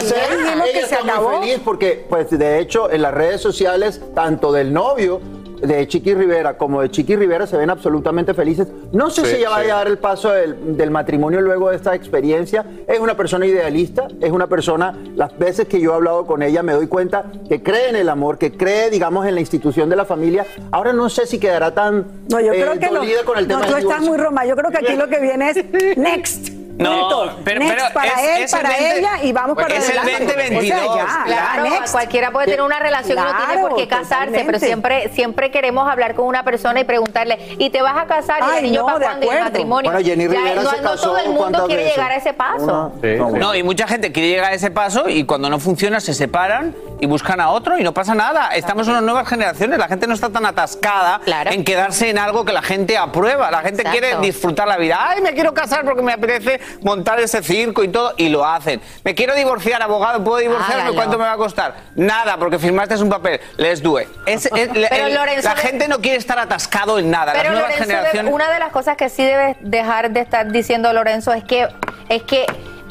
se acabó, Ella está muy feliz porque, pues, de hecho, en las redes sociales, tanto del novio de Chiqui Rivera como de Chiqui Rivera se ven absolutamente felices. No sé Sí, si ella sí. vaya a dar el paso del, del matrimonio luego de esta experiencia. Es una persona idealista, es una persona, las veces que yo he hablado con ella me doy cuenta que cree en el amor, que cree, digamos, en la institución de la familia. Ahora no sé si quedará tan No, yo eh, creo que no. dolida con el no, tema tú del estás muy roma. Yo creo que aquí lo que viene es (laughs) next. No, pero- next pero para es- él, es el para 20 ella y vamos para es el adelante. 2022, O sea, ya, Claro, ya, cualquiera puede tener una relación y no tiene Claro, por qué casarse, pero siempre siempre queremos hablar con una persona y preguntarle, ¿y te vas a casar? ¿Y el niño no, para? ¿Y el matrimonio? Bueno, Jenny Ya, Rivera no, se no casó todo el mundo ¿cuántas quiere veces? llegar a ese paso. Una- No, y mucha gente quiere llegar a ese paso y cuando no funciona se separan y buscan a otro y no pasa nada. Estamos en unas nuevas generaciones, la gente no está tan atascada Claro. en quedarse en algo que la gente aprueba. La gente Exacto. quiere disfrutar la vida. Ay, me quiero casar porque me apetece montar ese circo y todo, y lo hacen. Me quiero divorciar, abogado, ¿puedo divorciarme? ¿Cuánto me va a costar? Nada, porque firmaste un papel. Let's do it. Es- es- (laughs) Pero el- Lorenzo la gente no quiere estar atascado en nada. Pero Lorenzo, generaciones... una de las cosas que sí debes dejar de estar diciendo Lorenzo es que es que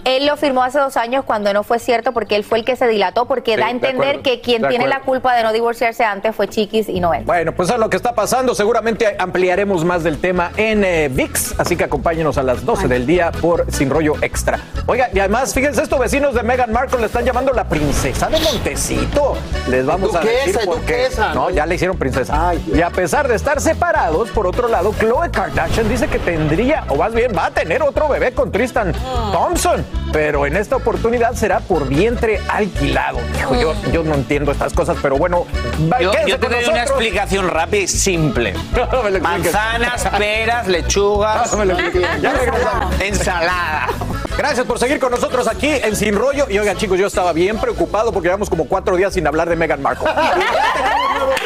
él lo firmó hace dos años cuando no fue cierto porque él fue el que se dilató porque Sí, da a de entender acuerdo, que quien tiene la culpa de no divorciarse antes fue Chiquis y no él. Bueno, pues es lo que está pasando. Seguramente ampliaremos más del tema en eh, VIX, así que acompáñenos a las 12 del día por Sin Rollo Extra. Oiga, y además, fíjense, estos vecinos de Meghan Markle le están llamando la princesa de Montecito. Les vamos a Duquesa, decir por qué. duquesa, No, ya le hicieron princesa. Ay, y a pesar de estar separados, por otro lado, Khloe Kardashian dice que tendría, o más bien va a tener otro bebé con Tristan Thompson, pero en esta oportunidad será por vientre alquilado. Hijo, yo, yo no entiendo estas cosas, pero bueno, Yo, yo te doy una explicación rápida y simple. (laughs) No. Manzanas, (laughs) peras, lechugas, No. Ya (laughs) regresamos. ensalada. Gracias por seguir con nosotros aquí en Sin Rollo. Y oigan, chicos, yo estaba bien preocupado porque llevamos como cuatro días sin hablar de Meghan Markle.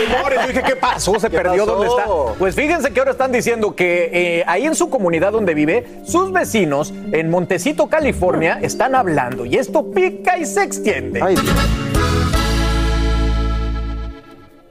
Rumores. Yo dije, ¿qué pasó? ¿Se perdió? ¿Dónde está? Pues fíjense que ahora están diciendo que eh, ahí en su comunidad donde vive, sus vecinos en Montecito, California, están hablando. Y esto pica y se extiende.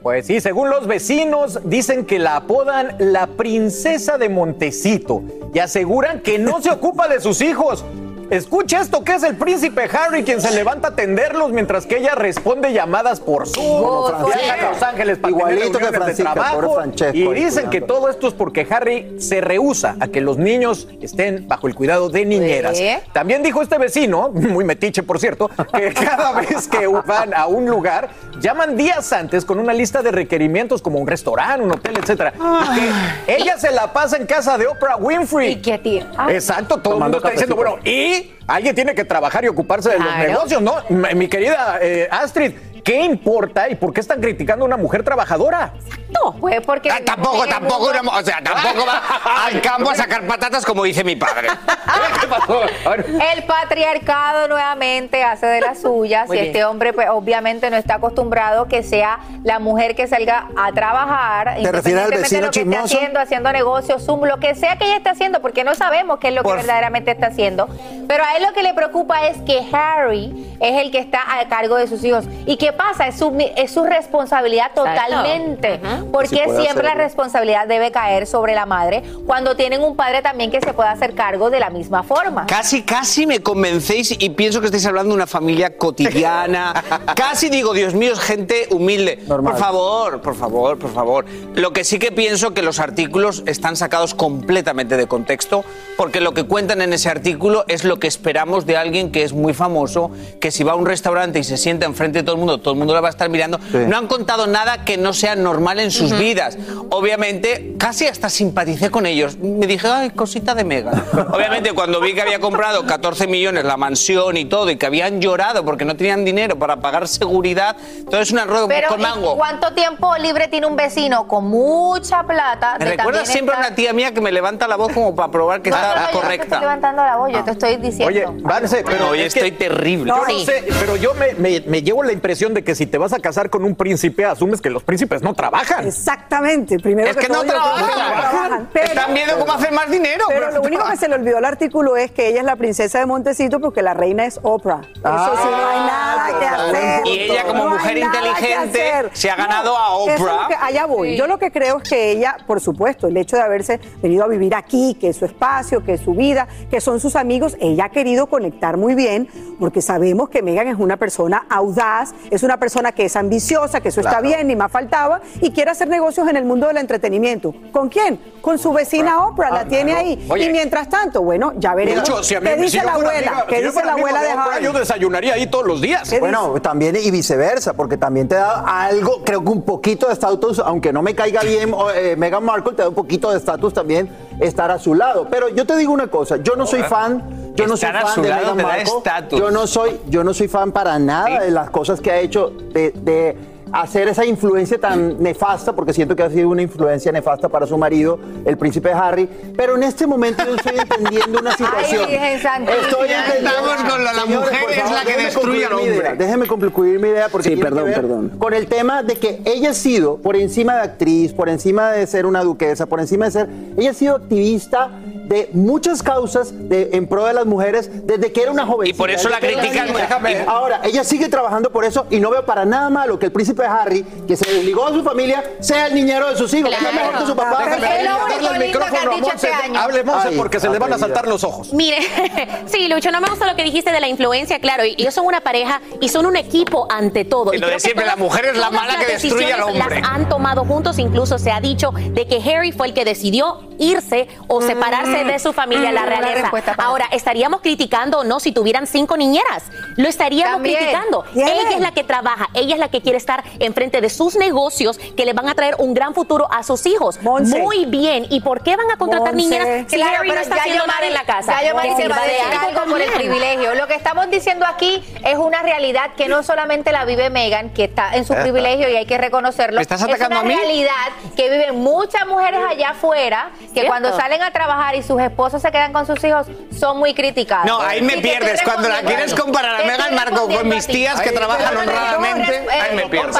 Pues sí, según los vecinos, dicen que la apodan la princesa de Montecito y aseguran que no se ocupa de sus hijos. Escucha esto, que es el príncipe Harry quien se levanta a atenderlos mientras que ella responde llamadas por Zoom. Como Viaja a Los Ángeles para tener Igualito que de trabajo. Francesco Y dicen que todo esto es porque Harry se rehúsa a que los niños estén bajo el cuidado de niñeras. ¿Eh? También dijo este vecino, (laughs) muy metiche por cierto, que (laughs) cada vez que van a un lugar, llaman días antes con una lista de requerimientos como un restaurante, un hotel, etcétera. Y que ella se la pasa en casa de Oprah Winfrey. Y que. Exacto, todo el mundo está diciendo, bueno, y alguien tiene que trabajar y ocuparse de los negocios, ¿no? Mi querida eh, Astrid, ¿qué importa y por qué están criticando a una mujer trabajadora? No, pues porque. Ah, tampoco, tampoco, una- o sea, tampoco va al campo a sacar patatas como dice mi padre. (laughs) El patriarcado nuevamente hace de las suyas Muy y bien. este hombre pues obviamente no está acostumbrado que sea la mujer que salga a trabajar ¿Te refieres al independientemente de vecino lo que esté chismoso? haciendo, haciendo negocios, Zoom, lo que sea que ella esté haciendo, porque no sabemos qué es lo que Por- verdaderamente está haciendo. Pero a él lo que le preocupa es que Harry es el que está a cargo de sus hijos. ¿Y qué pasa? Es su, es su responsabilidad totalmente. Porque Sí siempre la hacerlo. responsabilidad debe caer sobre la madre cuando tienen un padre también que se pueda hacer cargo de la misma forma. Casi, casi me convencéis y pienso que estáis hablando de una familia cotidiana. (laughs) casi digo, Dios mío, es gente humilde. Por favor, por favor, por favor. Lo que sí que pienso que los artículos están sacados completamente de contexto, porque lo que cuentan en ese artículo es lo que esperamos de alguien que es muy famoso, que si va a un restaurante y se sienta enfrente de todo el mundo, todo el mundo la va a estar mirando. No han contado nada que no sea normal en sus vidas. Obviamente, casi hasta simpaticé con ellos. Me dije, ay, cosita de mega. Obviamente, cuando vi que había comprado 14 millones la mansión y todo, y que habían llorado porque no tenían dinero para pagar seguridad, todo es una rueda Pero con ¿y mango. ¿cuánto tiempo libre tiene un vecino con mucha plata? Me recuerda siempre a una tía mía que me levanta la voz como para probar que No, no, está no, yo no te estoy correcta. levantando la voz, yo te estoy diciendo. Oye, Vance, pero Hoy es que estoy terrible. Yo no sé, pero yo me, me- me llevo la impresión de que si te vas a casar con un príncipe, asumes que los príncipes no trabajan. Exactamente. Primero Es que no todo, trabajan. pero- Están viendo cómo hacer más dinero. Pero lo único que se le olvidó al artículo es que ella es la princesa de Montecito porque la reina es Oprah. Eso sí, no hay nada que hacer. Y ella, como No mujer inteligente, se ha ganado a Oprah. que- allá voy. Yo lo que creo es que ella, por supuesto, el hecho de haberse venido a vivir aquí, que es su espacio, que es su vida, que son sus amigos, ella ha querido conectar muy bien, porque sabemos que Megan es una persona audaz, es una persona que es ambiciosa, que eso está bien, ni más faltaba, y quiere hacer negocios en el mundo del entretenimiento. ¿Con quién? Con su vecina Oprah, la tiene ahí. Oye. y mientras tanto, bueno, ya De veremos. hecho, si a mí, ¿Qué dice la abuela? amiga- ¿Qué si yo dice la abuela de Oprah, Harry? Yo desayunaría ahí todos los días. Bueno, también y viceversa, porque también te da algo, creo que un poquito de estatus, aunque no me caiga bien eh, Meghan Markle, te da un poquito de estatus también estar a su lado. Pero yo te digo una cosa, yo no soy fan, yo no soy fan de Meghan Markle. Yo no soy, yo no soy fan para nada de las cosas que ha hecho de, de hacer esa influencia tan nefasta, porque siento que ha sido una influencia nefasta para su marido, el príncipe Harry. Pero en este momento yo estoy entendiendo una (laughs) situación. Santísima. Estoy entendiendo. estamos con lo- la Señores, mujer por es favor, la que destruye al concluir mi hombre. idea. Déjeme concluir mi idea porque Sí, que perdón, ver perdón. con el tema de que ella ha sido, por encima de actriz, por encima de ser una duquesa, por encima de ser, ella ha sido activista de muchas causas de, en pro de las mujeres desde que era una joven. Y por eso la critican, déjame. Ahora, ella sigue trabajando por eso y no veo para nada malo que el príncipe Harry, que se desligó de su familia, sea el niñero de sus hijos. Claro. Es mejor que su papá. Déjame darle el micrófono a Monse. este año. Hable, Monse, Ay, porque se le van a saltar los ojos. Mire, (laughs) sí, Lucho, no me gusta lo que dijiste de la influencia, claro, y ellos son una pareja y son un equipo ante todo. Y lo de siempre, la mujer es la mala las que destruye al hombre. Las han tomado juntos, incluso se ha dicho de que Harry fue el que decidió irse o separarse de su familia, la realeza. Ahora, estaríamos criticando o no si tuvieran cinco niñeras. Lo estaríamos También. criticando. Bien. Ella es la que trabaja, ella es la que quiere estar enfrente de sus negocios que le van a traer un gran futuro a sus hijos. Monse. Muy bien. ¿Y por qué van a contratar Monse. niñeras si Claro, Harry no pero está ya haciendo nada en la casa? Ya Que se va a decir algo por el privilegio. Lo que estamos diciendo aquí es una realidad que no solamente la vive Megan, que está en su privilegio y hay que reconocerlo. ¿Me estás atacando es una a mí? realidad que viven muchas mujeres allá afuera, que Cierto. cuando salen a trabajar y sus esposos se quedan con sus hijos son muy criticadas. No, ahí me pierdes. Cuando la quieres comparar a estoy Markle con mis tías que trabajan no, no, honradamente, no, ahí me pierdes.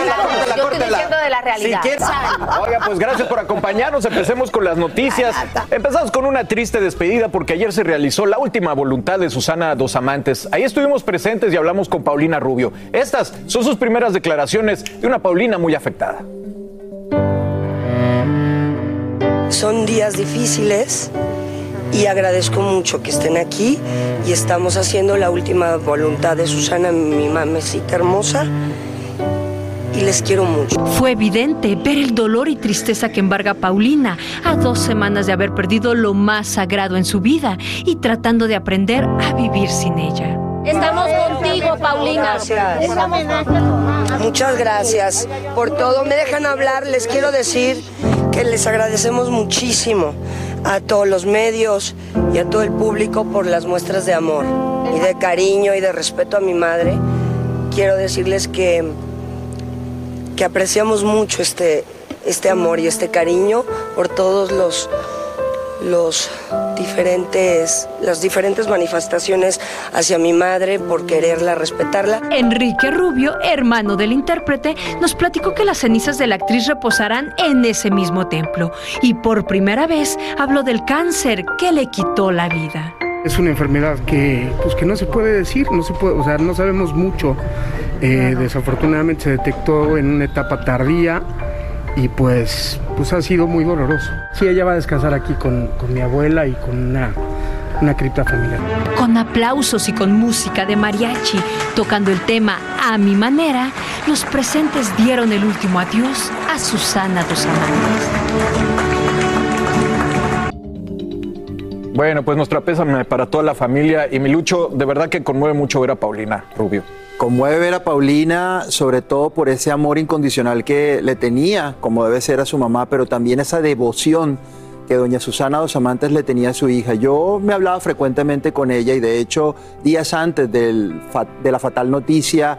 Yo estoy diciendo de la realidad. Si quieres- Oiga, pues gracias por acompañarnos. Empecemos con las noticias. Empezamos con una triste despedida porque ayer se realizó la última voluntad de Susana Dos Amantes. Ahí estuvimos presentes y hablamos con Paulina Rubio. Estas son sus primeras declaraciones de una Paulina muy afectada. Son días difíciles y agradezco mucho que estén aquí y estamos haciendo la última voluntad de Susana, mi mamecita hermosa, y les quiero mucho. Fue evidente ver el dolor y tristeza que embarga a Paulina a dos semanas de haber perdido lo más sagrado en su vida y tratando de aprender a vivir sin ella. Estamos contigo, Paulina. Gracias. Muchas gracias por todo. Me dejan hablar. Les quiero decir que les agradecemos muchísimo a todos los medios y a todo el público por las muestras de amor y de cariño y de respeto a mi madre. Quiero decirles que, que apreciamos mucho este, este amor y este cariño por todos los, los diferentes, las diferentes manifestaciones hacia mi madre, por quererla, respetarla. Enrique Rubio, hermano del intérprete, nos platicó que las cenizas de la actriz reposarán en ese mismo templo y por primera vez habló del cáncer que le quitó la vida. Es una enfermedad que, pues, que no se puede decir, no se puede, o sea, no sabemos mucho. Eh, desafortunadamente se detectó en una etapa tardía y pues, pues ha sido muy doloroso. Sí, ella va a descansar aquí con, con mi abuela y con una, una cripta familiar. Con aplausos y con música de mariachi, tocando el tema a mi manera, los presentes dieron el último adiós a Susana Dos Amantes. Bueno, pues nuestra pésame para toda la familia y mi lucho, de verdad que conmueve mucho ver a Paulina Rubio. Conmueve ver a Paulina, sobre todo por ese amor incondicional que le tenía, como debe ser a su mamá, pero también esa devoción que doña Susana Dos Amantes le tenía a su hija. Yo me hablaba frecuentemente con ella y de hecho días antes del de la fatal noticia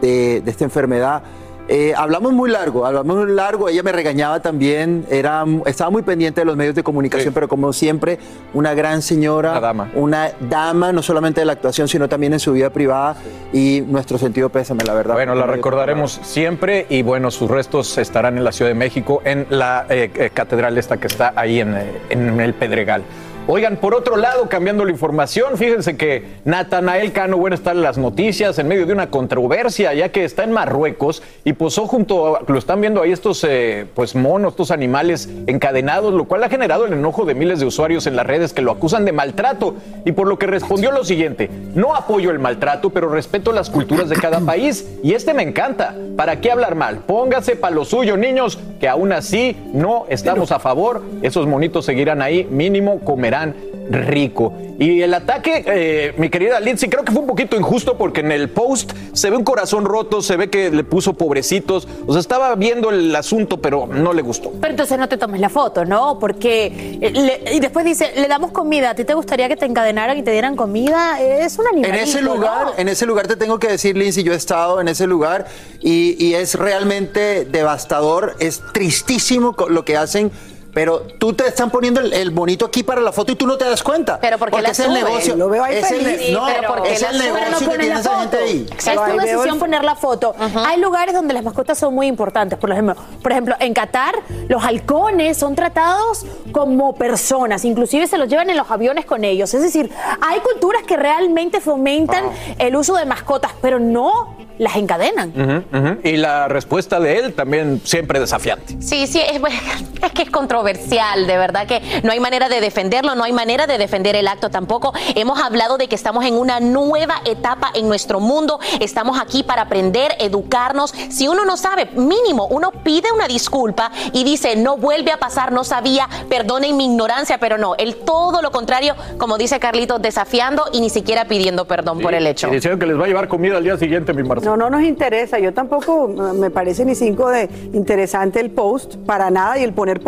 de, de esta enfermedad, eh, hablamos muy largo, hablamos muy largo, ella me regañaba también, era, estaba muy pendiente de los medios de comunicación, pero como siempre, una gran señora, una dama. una dama, no solamente de la actuación, sino también en su vida privada y nuestro sentido pésame, la verdad. Bueno, la recordaremos siempre y bueno, sus restos estarán en la Ciudad de México, en la eh, eh, catedral esta que está ahí en, en el Pedregal. Oigan, por otro lado, cambiando la información, fíjense que Natanael Cano, bueno, está en las noticias en medio de una controversia, ya que está en Marruecos y posó junto, a, lo están viendo ahí estos eh, pues monos, estos animales encadenados, lo cual ha generado el enojo de miles de usuarios en las redes que lo acusan de maltrato. Y por lo que respondió lo siguiente, no apoyo el maltrato, pero respeto las culturas de cada país y este me encanta, ¿para qué hablar mal? Póngase para lo suyo, niños, que aún así no estamos a favor, esos monitos seguirán ahí, mínimo comerán rico. Y el ataque, eh, mi querida Lindsay, creo que fue un poquito injusto porque en el post se ve un corazón roto, se ve que le puso pobrecitos, o sea, estaba viendo el asunto, pero no le gustó. Pero entonces no te tomes la foto, ¿no? Porque. eh, le- y después dice, le damos comida. ¿A ti te gustaría que te encadenaran y te dieran comida? Es un animal. En ese lugar, en ese lugar te tengo que decir, Lindsay, yo he estado en ese lugar y, y es realmente devastador, es tristísimo lo que hacen. Pero tú te están poniendo el, el bonito aquí para la foto y tú no te das cuenta. Pero porque la es el negocio. Lo veo ahí es feliz. Sí, no, pero porque es el no negocio que tiene esa gente ahí. Es tu decisión poner la foto. Hay lugares donde las mascotas son muy importantes. Por ejemplo, por ejemplo, en Qatar, los halcones son tratados como personas. Inclusive se los llevan en los aviones con ellos. Es decir, hay culturas que realmente fomentan el uso de mascotas, pero no las encadenan. Y la respuesta de él también siempre desafiante. Sí, sí, es, es que es controversial, de verdad que no hay manera de defenderlo, no hay manera de defender el acto tampoco. Hemos hablado de que estamos en una nueva etapa en nuestro mundo, estamos aquí para aprender, educarnos. Si uno no sabe, mínimo, uno pide una disculpa y dice, no vuelve a pasar, no sabía, perdonen mi ignorancia, pero no, él todo lo contrario, como dice Carlitos, desafiando y ni siquiera pidiendo perdón por el hecho. Y dijeron que les va a llevar comida al día siguiente, mi Marcela. No, no nos interesa. Yo tampoco me parece ni cinco de interesante el post para nada y el poner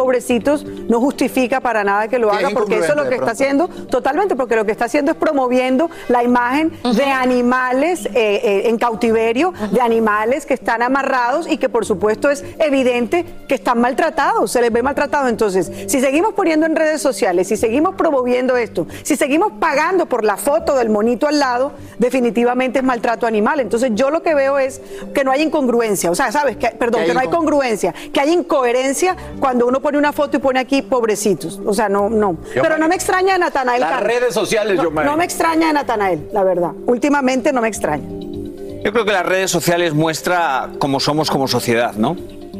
no justifica para nada que lo haga porque eso es lo que está haciendo totalmente porque lo que está haciendo es promoviendo la imagen de animales eh, eh, en cautiverio, de animales que están amarrados y que por supuesto es evidente que están maltratados, se les ve maltratados. Entonces, si seguimos poniendo en redes sociales, si seguimos promoviendo esto, si seguimos pagando por la foto del monito al lado, definitivamente es maltrato animal. Entonces, yo lo que veo es que no hay incongruencia, o sea, ¿sabes? Que, perdón, Que que, no hay congruencia, que hay incoherencia cuando uno pone una foto y pone aquí pobrecitos. O sea, no, no. Yo, Pero no me extraña de Natanael las Cano. redes sociales, no, yo, Mari. no me extraña de Natanael, la verdad. Últimamente no me extraña. Yo creo que las redes sociales muestra cómo somos como sociedad, ¿no?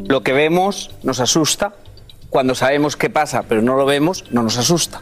Lo que vemos nos asusta. Cuando sabemos qué pasa, pero no lo vemos, no nos asusta.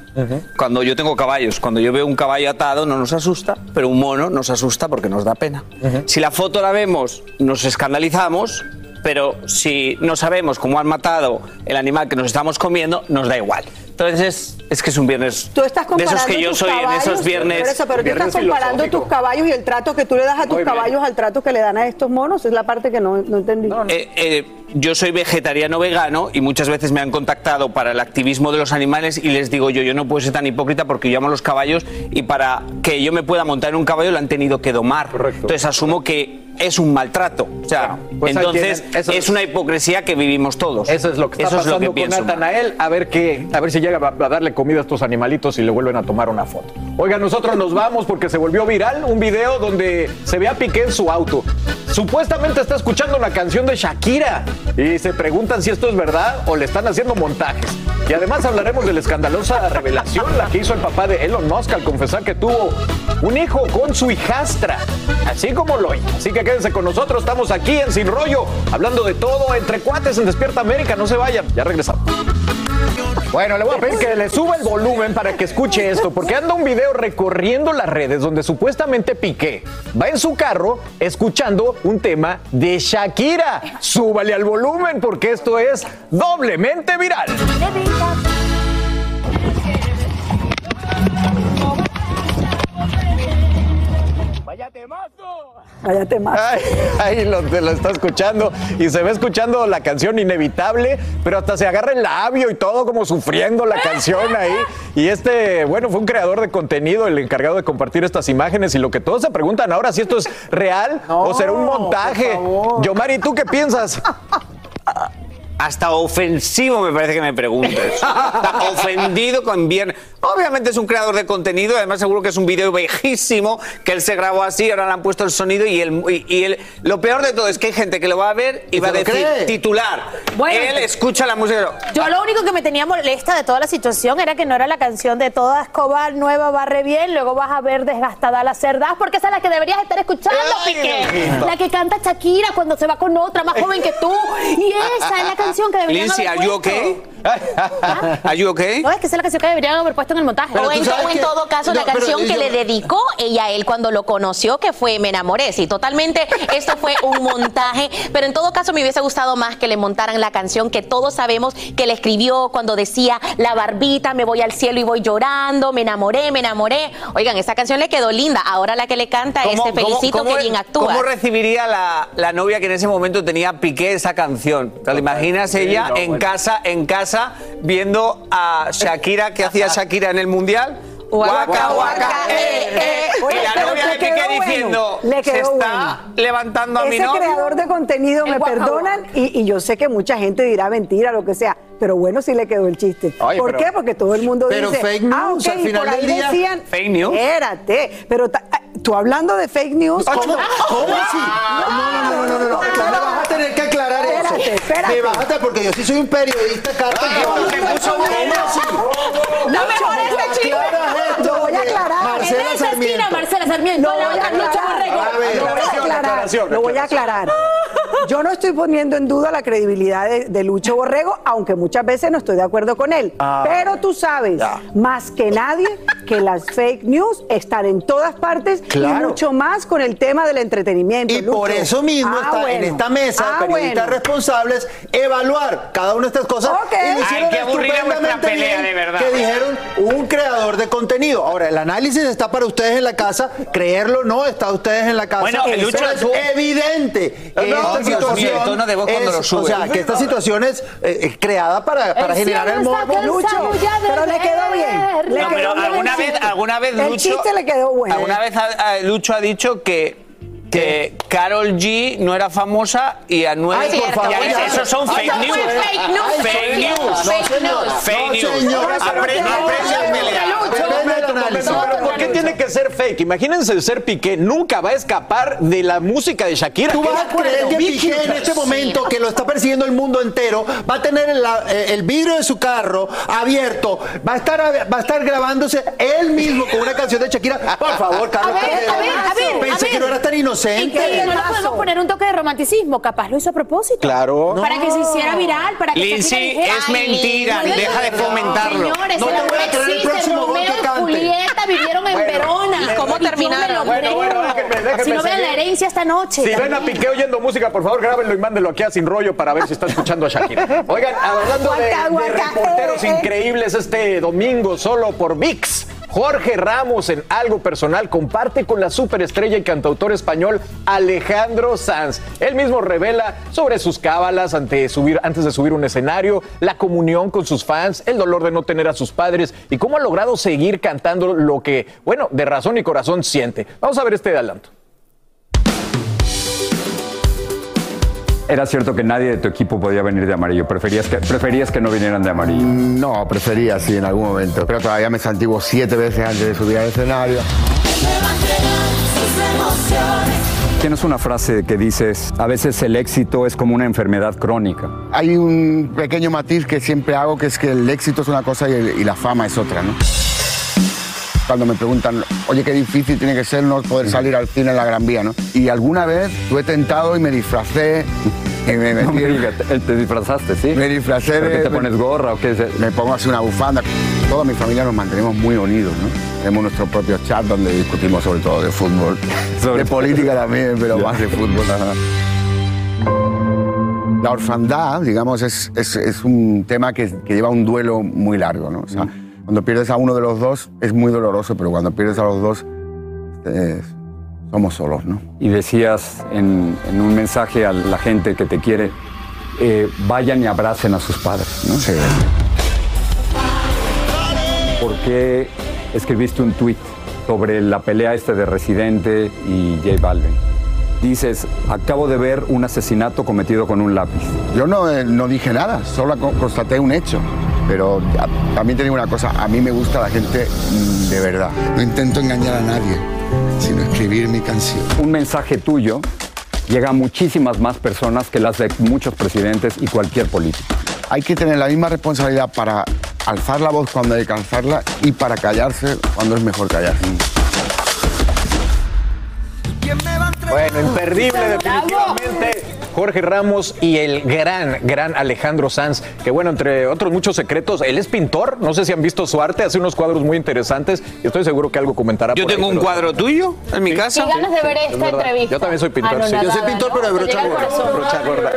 Cuando yo tengo caballos, cuando yo veo un caballo atado, no nos asusta, pero un mono nos asusta porque nos da pena. Si la foto la vemos, nos escandalizamos, pero si no sabemos cómo han matado el animal que nos estamos comiendo, nos da igual. Entonces es, es que es un viernes Tú estás de esos que yo tus soy en esos viernes. por eso, pero tú viernes estás comparando tus caballos y el trato que tú le das a tus Muy bien. caballos al trato que le dan a estos monos. Es la parte que no, no entendí. Eh, eh, yo soy vegetariano vegano y muchas veces me han contactado para el activismo de los animales y les digo yo, yo no puedo ser tan hipócrita porque yo amo los caballos y para que yo me pueda montar en un caballo lo han tenido que domar. Entonces asumo que es un maltrato. O sea, pues ahí entonces tienen, eso es una hipocresía que vivimos todos. Eso es lo que está Eso es pasando lo que con pienso. Natanael. A ver qué, a ver si llega a a darle comida a estos animalitos y le vuelven a tomar una foto. Oiga, nosotros nos vamos porque se volvió viral un video donde se ve a Piqué en su auto. Supuestamente está escuchando una canción de Shakira y se preguntan si esto es verdad o le están haciendo montajes. Y además hablaremos de la escandalosa revelación, la que hizo el papá de Elon Musk al confesar que tuvo un hijo con su hijastra, así como lo. Así que quédense con nosotros, estamos aquí en Sin Rollo, hablando de todo entre cuates en Despierta América. No se vayan, ya regresamos. Bueno, le voy a pedir que le suba el volumen para que escuche esto, porque anda un video recorriendo las redes donde supuestamente Piqué va en su carro escuchando un tema de Shakira. Súbale al volumen porque esto es doblemente viral. Vaya tema. Ay, ahí lo, te lo está escuchando y se ve escuchando la canción Inevitable, pero hasta se agarra el labio y todo como sufriendo la canción ahí. Y este, bueno, fue un creador de contenido el encargado de compartir estas imágenes y lo que todos se preguntan ahora si esto es real o será un montaje. Yomari, ¿tú qué piensas? (laughs) Hasta ofensivo me parece que me preguntes. (laughs) Está ofendido con viernes. Obviamente es un creador de contenido, además seguro que es un video viejísimo, que él se grabó así, ahora le han puesto el sonido y, el, y, y el- lo peor de todo es que hay gente que lo va a ver y, Y va a decir cree. titular. Bueno. él escucha la música. Yo lo único que me tenía molesta de toda la situación era que no era la canción de toda escoba nueva barre bien, luego vas a ver desgastada la cerdas, porque esa es la que deberías estar escuchando, Ay, Piqué. La que canta Shakira cuando se va con otra más joven que tú. Y esa es la canción que deberían Lindsay, ¿are you okay? (laughs) ¿Are you okay? No, es que esa es la canción que deberían haber puesto en el montaje. O en, o en todo caso, la canción que le dedicó ella a él cuando lo conoció, que fue Me enamoré. Sí, totalmente, esto fue un montaje. Pero en todo caso, me hubiese gustado más que le montaran la canción que todos sabemos que le escribió cuando decía La barbita, me voy al cielo y voy llorando, me enamoré, me enamoré. Oigan, esa canción le quedó linda. Ahora la que le canta es Te felicito que bien actúa. ¿Cómo recibiría la, la novia que en ese momento tenía Piqué esa canción? ¿Te la imaginas Sí, ella no, en bueno. casa, en casa, viendo a Shakira, que hacía Shakira en el Mundial? Guaca, guaca, eh, eh. Oye, Y la novia de Piqué bueno, diciendo, le se está bueno. levantando a mi Ese novio. creador de contenido, me perdonan, y, y yo sé que mucha gente dirá mentira, lo que sea, pero bueno, sí le quedó el chiste. Oye, ¿Por pero- qué? Porque todo el mundo pero dice, fake ah, news, ok, al y final por ahí del día- decían, ¿Fake news? Espérate, pero ta- ah, tú hablando de fake news, Ah, ¿cómo? ¿Cómo así? No, no, no, no, no, no. Me vas a tener que aclarar eso. Espérate, espérate. Me vas a tener, porque yo sí soy un periodista, Carlos. Ah, ¿Cómo? No mejor este esto, Lo voy a aclarar. Marcela en esa esquina, Sarmiento. Marcela Sarmiento. La voy a aclarar. Lo voy a aclarar. Yo no estoy poniendo en duda la credibilidad de, de Lucho Borrego, aunque muchas veces no estoy de acuerdo con él. Ah. Pero tú sabes, Ya. más que nadie, que las fake news están en todas partes y mucho más con el tema del entretenimiento. Y Lucho. por eso mismo Ah, está en esta mesa Ah, periodistas bueno. responsables evaluar cada una de estas cosas. Ok. Y Ay, qué estupendamente pelea, bien, de verdad. Que dijeron un creador de contenido. Ahora, el análisis está para ustedes en la casa, creerlo no, está ustedes en la casa. Bueno, el Lucho es evidente No, esta situación el tono de voz cuando es- lo sube. O sea, que esta situación es eh, eh, creada para, para El generar el morbo. de Pero le quedó bien. Le No, quedó pero bien alguna el vez, chiste. alguna vez El Lucho, chiste le quedó bueno. Alguna vez Lucho ha dicho que que Carol G no era famosa y Anuel Ay, por favor, esos son Ay, fake no, news. fake news, Fake fake news. Fake No, señor. news. Fake No, news. señor. Aprende, a ¿por qué tiene que ser fake? Imagínense ser Piqué, nunca va a escapar de la música de Shakira. Tú ¿Qué vas a creer que Piqué en este momento, que lo está persiguiendo el mundo entero, va a tener el, eh, el vidrio de su carro abierto, va a estar va a estar grabándose él mismo con una canción de Shakira. Por favor, Carlos. A ver, a ver, a ver, Pensé a que no eras tan Y inocente. que no le podemos poner un toque de romanticismo, capaz lo hizo a propósito. Claro. Para que se hiciera viral, para que Lindsay, es "Ay, mentira, Lindsay". deja de fomentarlo. Señores, No el te amor voy a creer el existe, próximo gol Romeo que y cante. Julieta vivieron en Bueno, Verona. ¿y cómo Y terminaron? lo Bueno, bueno, déjenme- déjenme si no vean la herencia esta noche. Si ven a Piqué oyendo música, por favor, grábenlo y mándenlo aquí a Sin Rollo para ver si está escuchando a Shakira. Oigan, hablando de, Guaca, de reporteros increíbles este domingo solo por VIX. Jorge Ramos en algo personal comparte con la superestrella y cantautor español Alejandro Sanz. Él mismo revela sobre sus cábalas ante subir, antes de subir un escenario, la comunión con sus fans, el dolor de no tener a sus padres y cómo ha logrado seguir cantando lo que, bueno, de razón y corazón siente. Vamos a ver este adelanto. Era cierto que nadie de tu equipo podía venir de amarillo. Preferías que, preferías que no vinieran de amarillo. No, prefería sí en algún momento, pero todavía me santiguo siete veces antes de subir al escenario. Tienes una frase que dices, a veces el éxito es como una enfermedad crónica. Hay un pequeño matiz que siempre hago, que es que el éxito es una cosa y, el- y la fama es otra, ¿no? Cuando me preguntan, oye, qué difícil tiene que ser no poder salir al cine en la Gran Vía, ¿no? Y alguna vez tuve tentado y me disfracé. (laughs) y me, No metí- me digas, te, te disfrazaste, ¿sí? Me disfracé ¿Pero de- te pones gorra o qué es? Me pongo así una bufanda. Toda mi familia nos mantenemos muy unidos, ¿no? Tenemos nuestro propio chat donde discutimos sobre todo de fútbol. (laughs) de política también, pero más de fútbol. La orfandad, digamos, es, es- es un tema que, que lleva un duelo muy largo, ¿no? O sea, cuando pierdes a uno de los dos es muy doloroso, pero cuando pierdes a los dos eh, somos solos, ¿no? Y decías en, en un mensaje a la gente que te quiere, eh, vayan y abracen a sus padres, ¿no? Sí. ¿Por qué escribiste un tuit sobre la pelea este de Residente y J Balvin? Dices, acabo de ver un asesinato cometido con un lápiz. Yo no, eh, no dije nada, solo co- constaté un hecho. Pero a- también te digo una cosa, a mí me gusta la gente mm, de verdad. No intento engañar a nadie, sino escribir mi canción. Un mensaje tuyo llega a muchísimas más personas que las de muchos presidentes y cualquier político. Hay que tener la misma responsabilidad para alzar la voz cuando hay que alzarla y para callarse cuando es mejor callarse. Bueno, imperdible definitivamente. Jorge Ramos y el gran, gran Alejandro Sanz, que bueno, entre otros muchos secretos, él es pintor, no sé si han visto su arte, hace unos cuadros muy interesantes y estoy seguro que algo comentará. Yo por ahí, tengo un pero- cuadro tuyo en mi casa. Ganas de ver Es esta entrevista. Yo también soy pintor, Ah, no, sí. nada, Yo soy pintor, ¿no? pero de brocha gorda. Brocha gorda.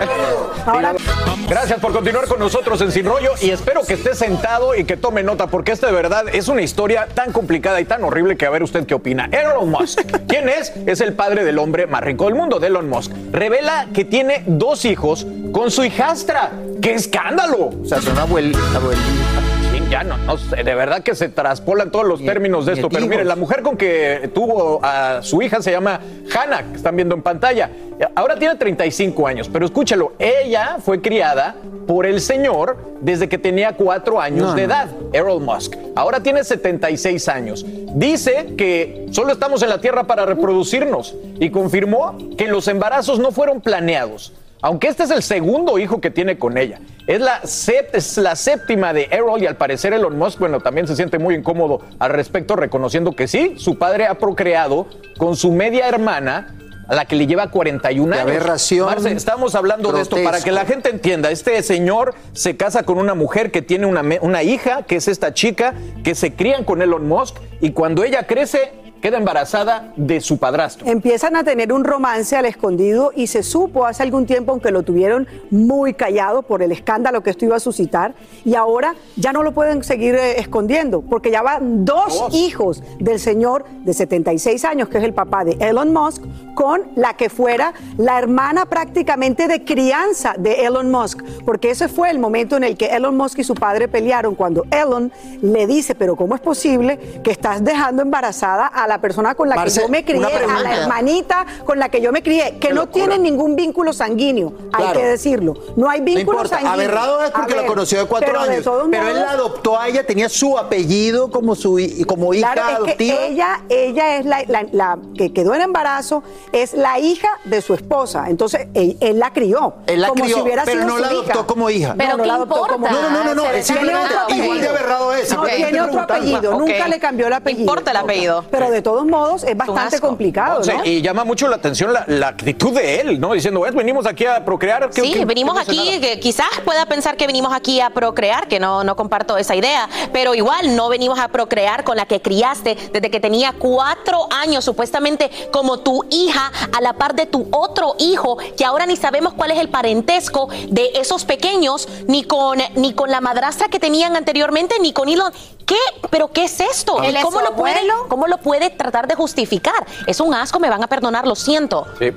Gracias por continuar con nosotros en Sin Rollo y espero que esté sentado y que tome nota porque esta de verdad es una historia tan complicada y tan horrible que a ver usted qué opina. Elon Musk, ¿quién es? Es el padre del hombre más rico del mundo, de Elon Musk. Revela que tiene dos hijos con su hijastra. ¡Qué escándalo! O sea, son abuel, abuelitas. Ya no, no sé, de verdad que se traspolan todos los términos de esto. Pero mire, la mujer con que tuvo a su hija se llama Hannah, que están viendo en pantalla. Ahora tiene 35 años, pero escúchalo, ella fue criada por el señor desde que tenía cuatro años No, de edad, Errol Musk. Ahora tiene 76 años. Dice que solo estamos en la Tierra para reproducirnos y confirmó que los embarazos no fueron planeados. Aunque este es el segundo hijo que tiene con ella. Es la, sep- es la séptima de Errol y al parecer Elon Musk, bueno, también se siente muy incómodo al respecto, reconociendo que sí, su padre ha procreado con su media hermana, a la que le lleva 41 Qué años. aberración. Marce, estamos hablando de esto para que la gente entienda. Este señor se casa con una mujer que tiene una hija, que es esta chica, que se crían con Elon Musk, y cuando ella crece, queda embarazada de su padrastro. Empiezan a tener un romance al escondido y se supo hace algún tiempo, aunque lo tuvieron muy callado por el escándalo que esto iba a suscitar, y ahora ya no lo pueden seguir eh, escondiendo, porque ya van dos, hijos del señor de 76 años, que es el papá de Elon Musk, con la que fuera la hermana prácticamente de crianza de Elon Musk, porque ese fue el momento en el que Elon Musk y su padre pelearon, cuando Elon le dice, pero ¿cómo es posible que estás dejando embarazada a la persona con la Marce, que yo me crié, a la hermanita con la que yo me crié, que no tiene ningún vínculo sanguíneo, hay Claro. que decirlo. No hay No vínculo importa, sanguíneo. aberrado es porque ver, conoció de cuatro pero de años. todos pero él modos- la adoptó a ella, tenía su apellido como, su, como hija Claro, es adoptiva. que ella, ella es la, la- la que quedó en embarazo, es la hija de su esposa. Entonces, él, él la crió. Él la como crió, si hubiera pero sido no su la adoptó hija. como hija. Pero no, ¿qué la adoptó importa? como No, no, no, no, no, es tiene simplemente igual de aberrado es, No, tiene otro apellido. Nunca le cambió el apellido. Importa el apellido. Pero de todos modos, es bastante complicado, Sí, ¿no? y llama mucho la atención la, la actitud de él, ¿no? Diciendo, "Ves, venimos aquí a procrear. ¿qué- Sí, qué- venimos qué no sé aquí, nada?". que quizás pueda pensar que venimos aquí a procrear, que no, no comparto esa idea, pero igual no venimos a procrear con la que criaste desde que tenía cuatro años, supuestamente como tu hija, a la par de tu otro hijo, que ahora ni sabemos cuál es el parentesco de esos pequeños, ni con, ni con la madrastra que tenían anteriormente, ni con Elon. ¿Qué? ¿Pero qué es esto? ¿Cómo lo, puede, ¿Cómo lo puede tratar de justificar? Es un asco, me van a perdonar, lo siento. Sí.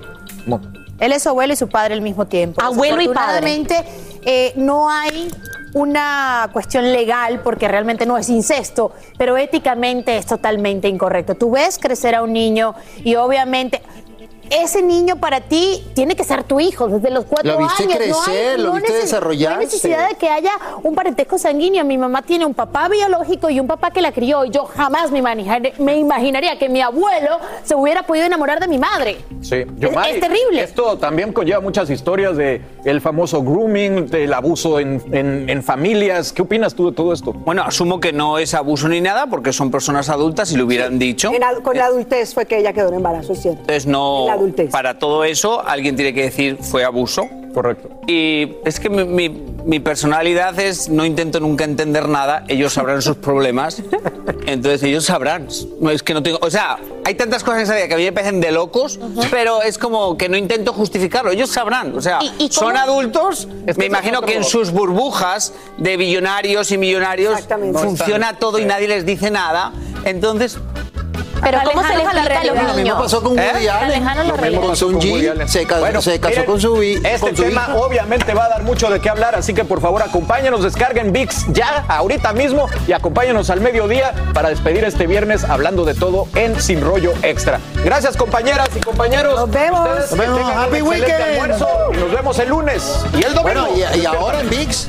Él es su abuelo y su padre al mismo tiempo. Abuelo y padre. Eh, no hay una cuestión legal porque realmente no es incesto, pero éticamente es totalmente incorrecto. Tú ves crecer a un niño y obviamente ese niño para ti tiene que ser tu hijo desde los cuatro Lo viste años. crecer, lo viste desarrollarse. No hay necesidad de que haya un parentesco sanguíneo. Mi mamá tiene un papá biológico y un papá que la crió y yo jamás me, imaginaría- me imaginaría que mi abuelo se hubiera podido enamorar de mi madre. Sí, Yomari, es terrible. Esto también conlleva muchas historias de el famoso grooming, del abuso en, en- en familias. ¿Qué opinas tú de todo esto? Bueno, asumo que no es abuso ni nada porque son personas adultas y lo hubieran dicho. En con la adultez fue que ella quedó en embarazo, es cierto. Entonces no. Adultez. Para todo eso, alguien tiene que decir fue abuso. Correcto. Y es que mi, mi- mi personalidad es no intento nunca entender nada. Ellos sabrán sus problemas. Entonces ellos sabrán. No es que no tengo. O sea, hay tantas cosas en esa vida que a mí me parecen de locos, pero es como que no intento justificarlo. Ellos sabrán. O sea, ¿Y- y son adultos. Es que me imagino que en sus burbujas de billonarios y millonarios funciona todo y nadie les dice nada. Entonces. Pero ¿cómo se le explica a los realidad. Lo mismo niños? pasó con Woody ¿Eh? Allen. Alejanos la Lo pasó con Con Woody G. Allen. Se, ca- Bueno, se casó miren, con su, Este con su tema obviamente va a dar mucho de qué hablar, así que por favor acompáñenos, descarguen VIX ya, ahorita mismo, y acompáñenos al mediodía para despedir este viernes hablando de todo en Sin Rollo Extra. Gracias compañeras y compañeros. Nos vemos. Ustedes Nos Happy weekend. almuerzo y nos vemos el lunes y el domingo. Bueno, y, y ahora en VIX.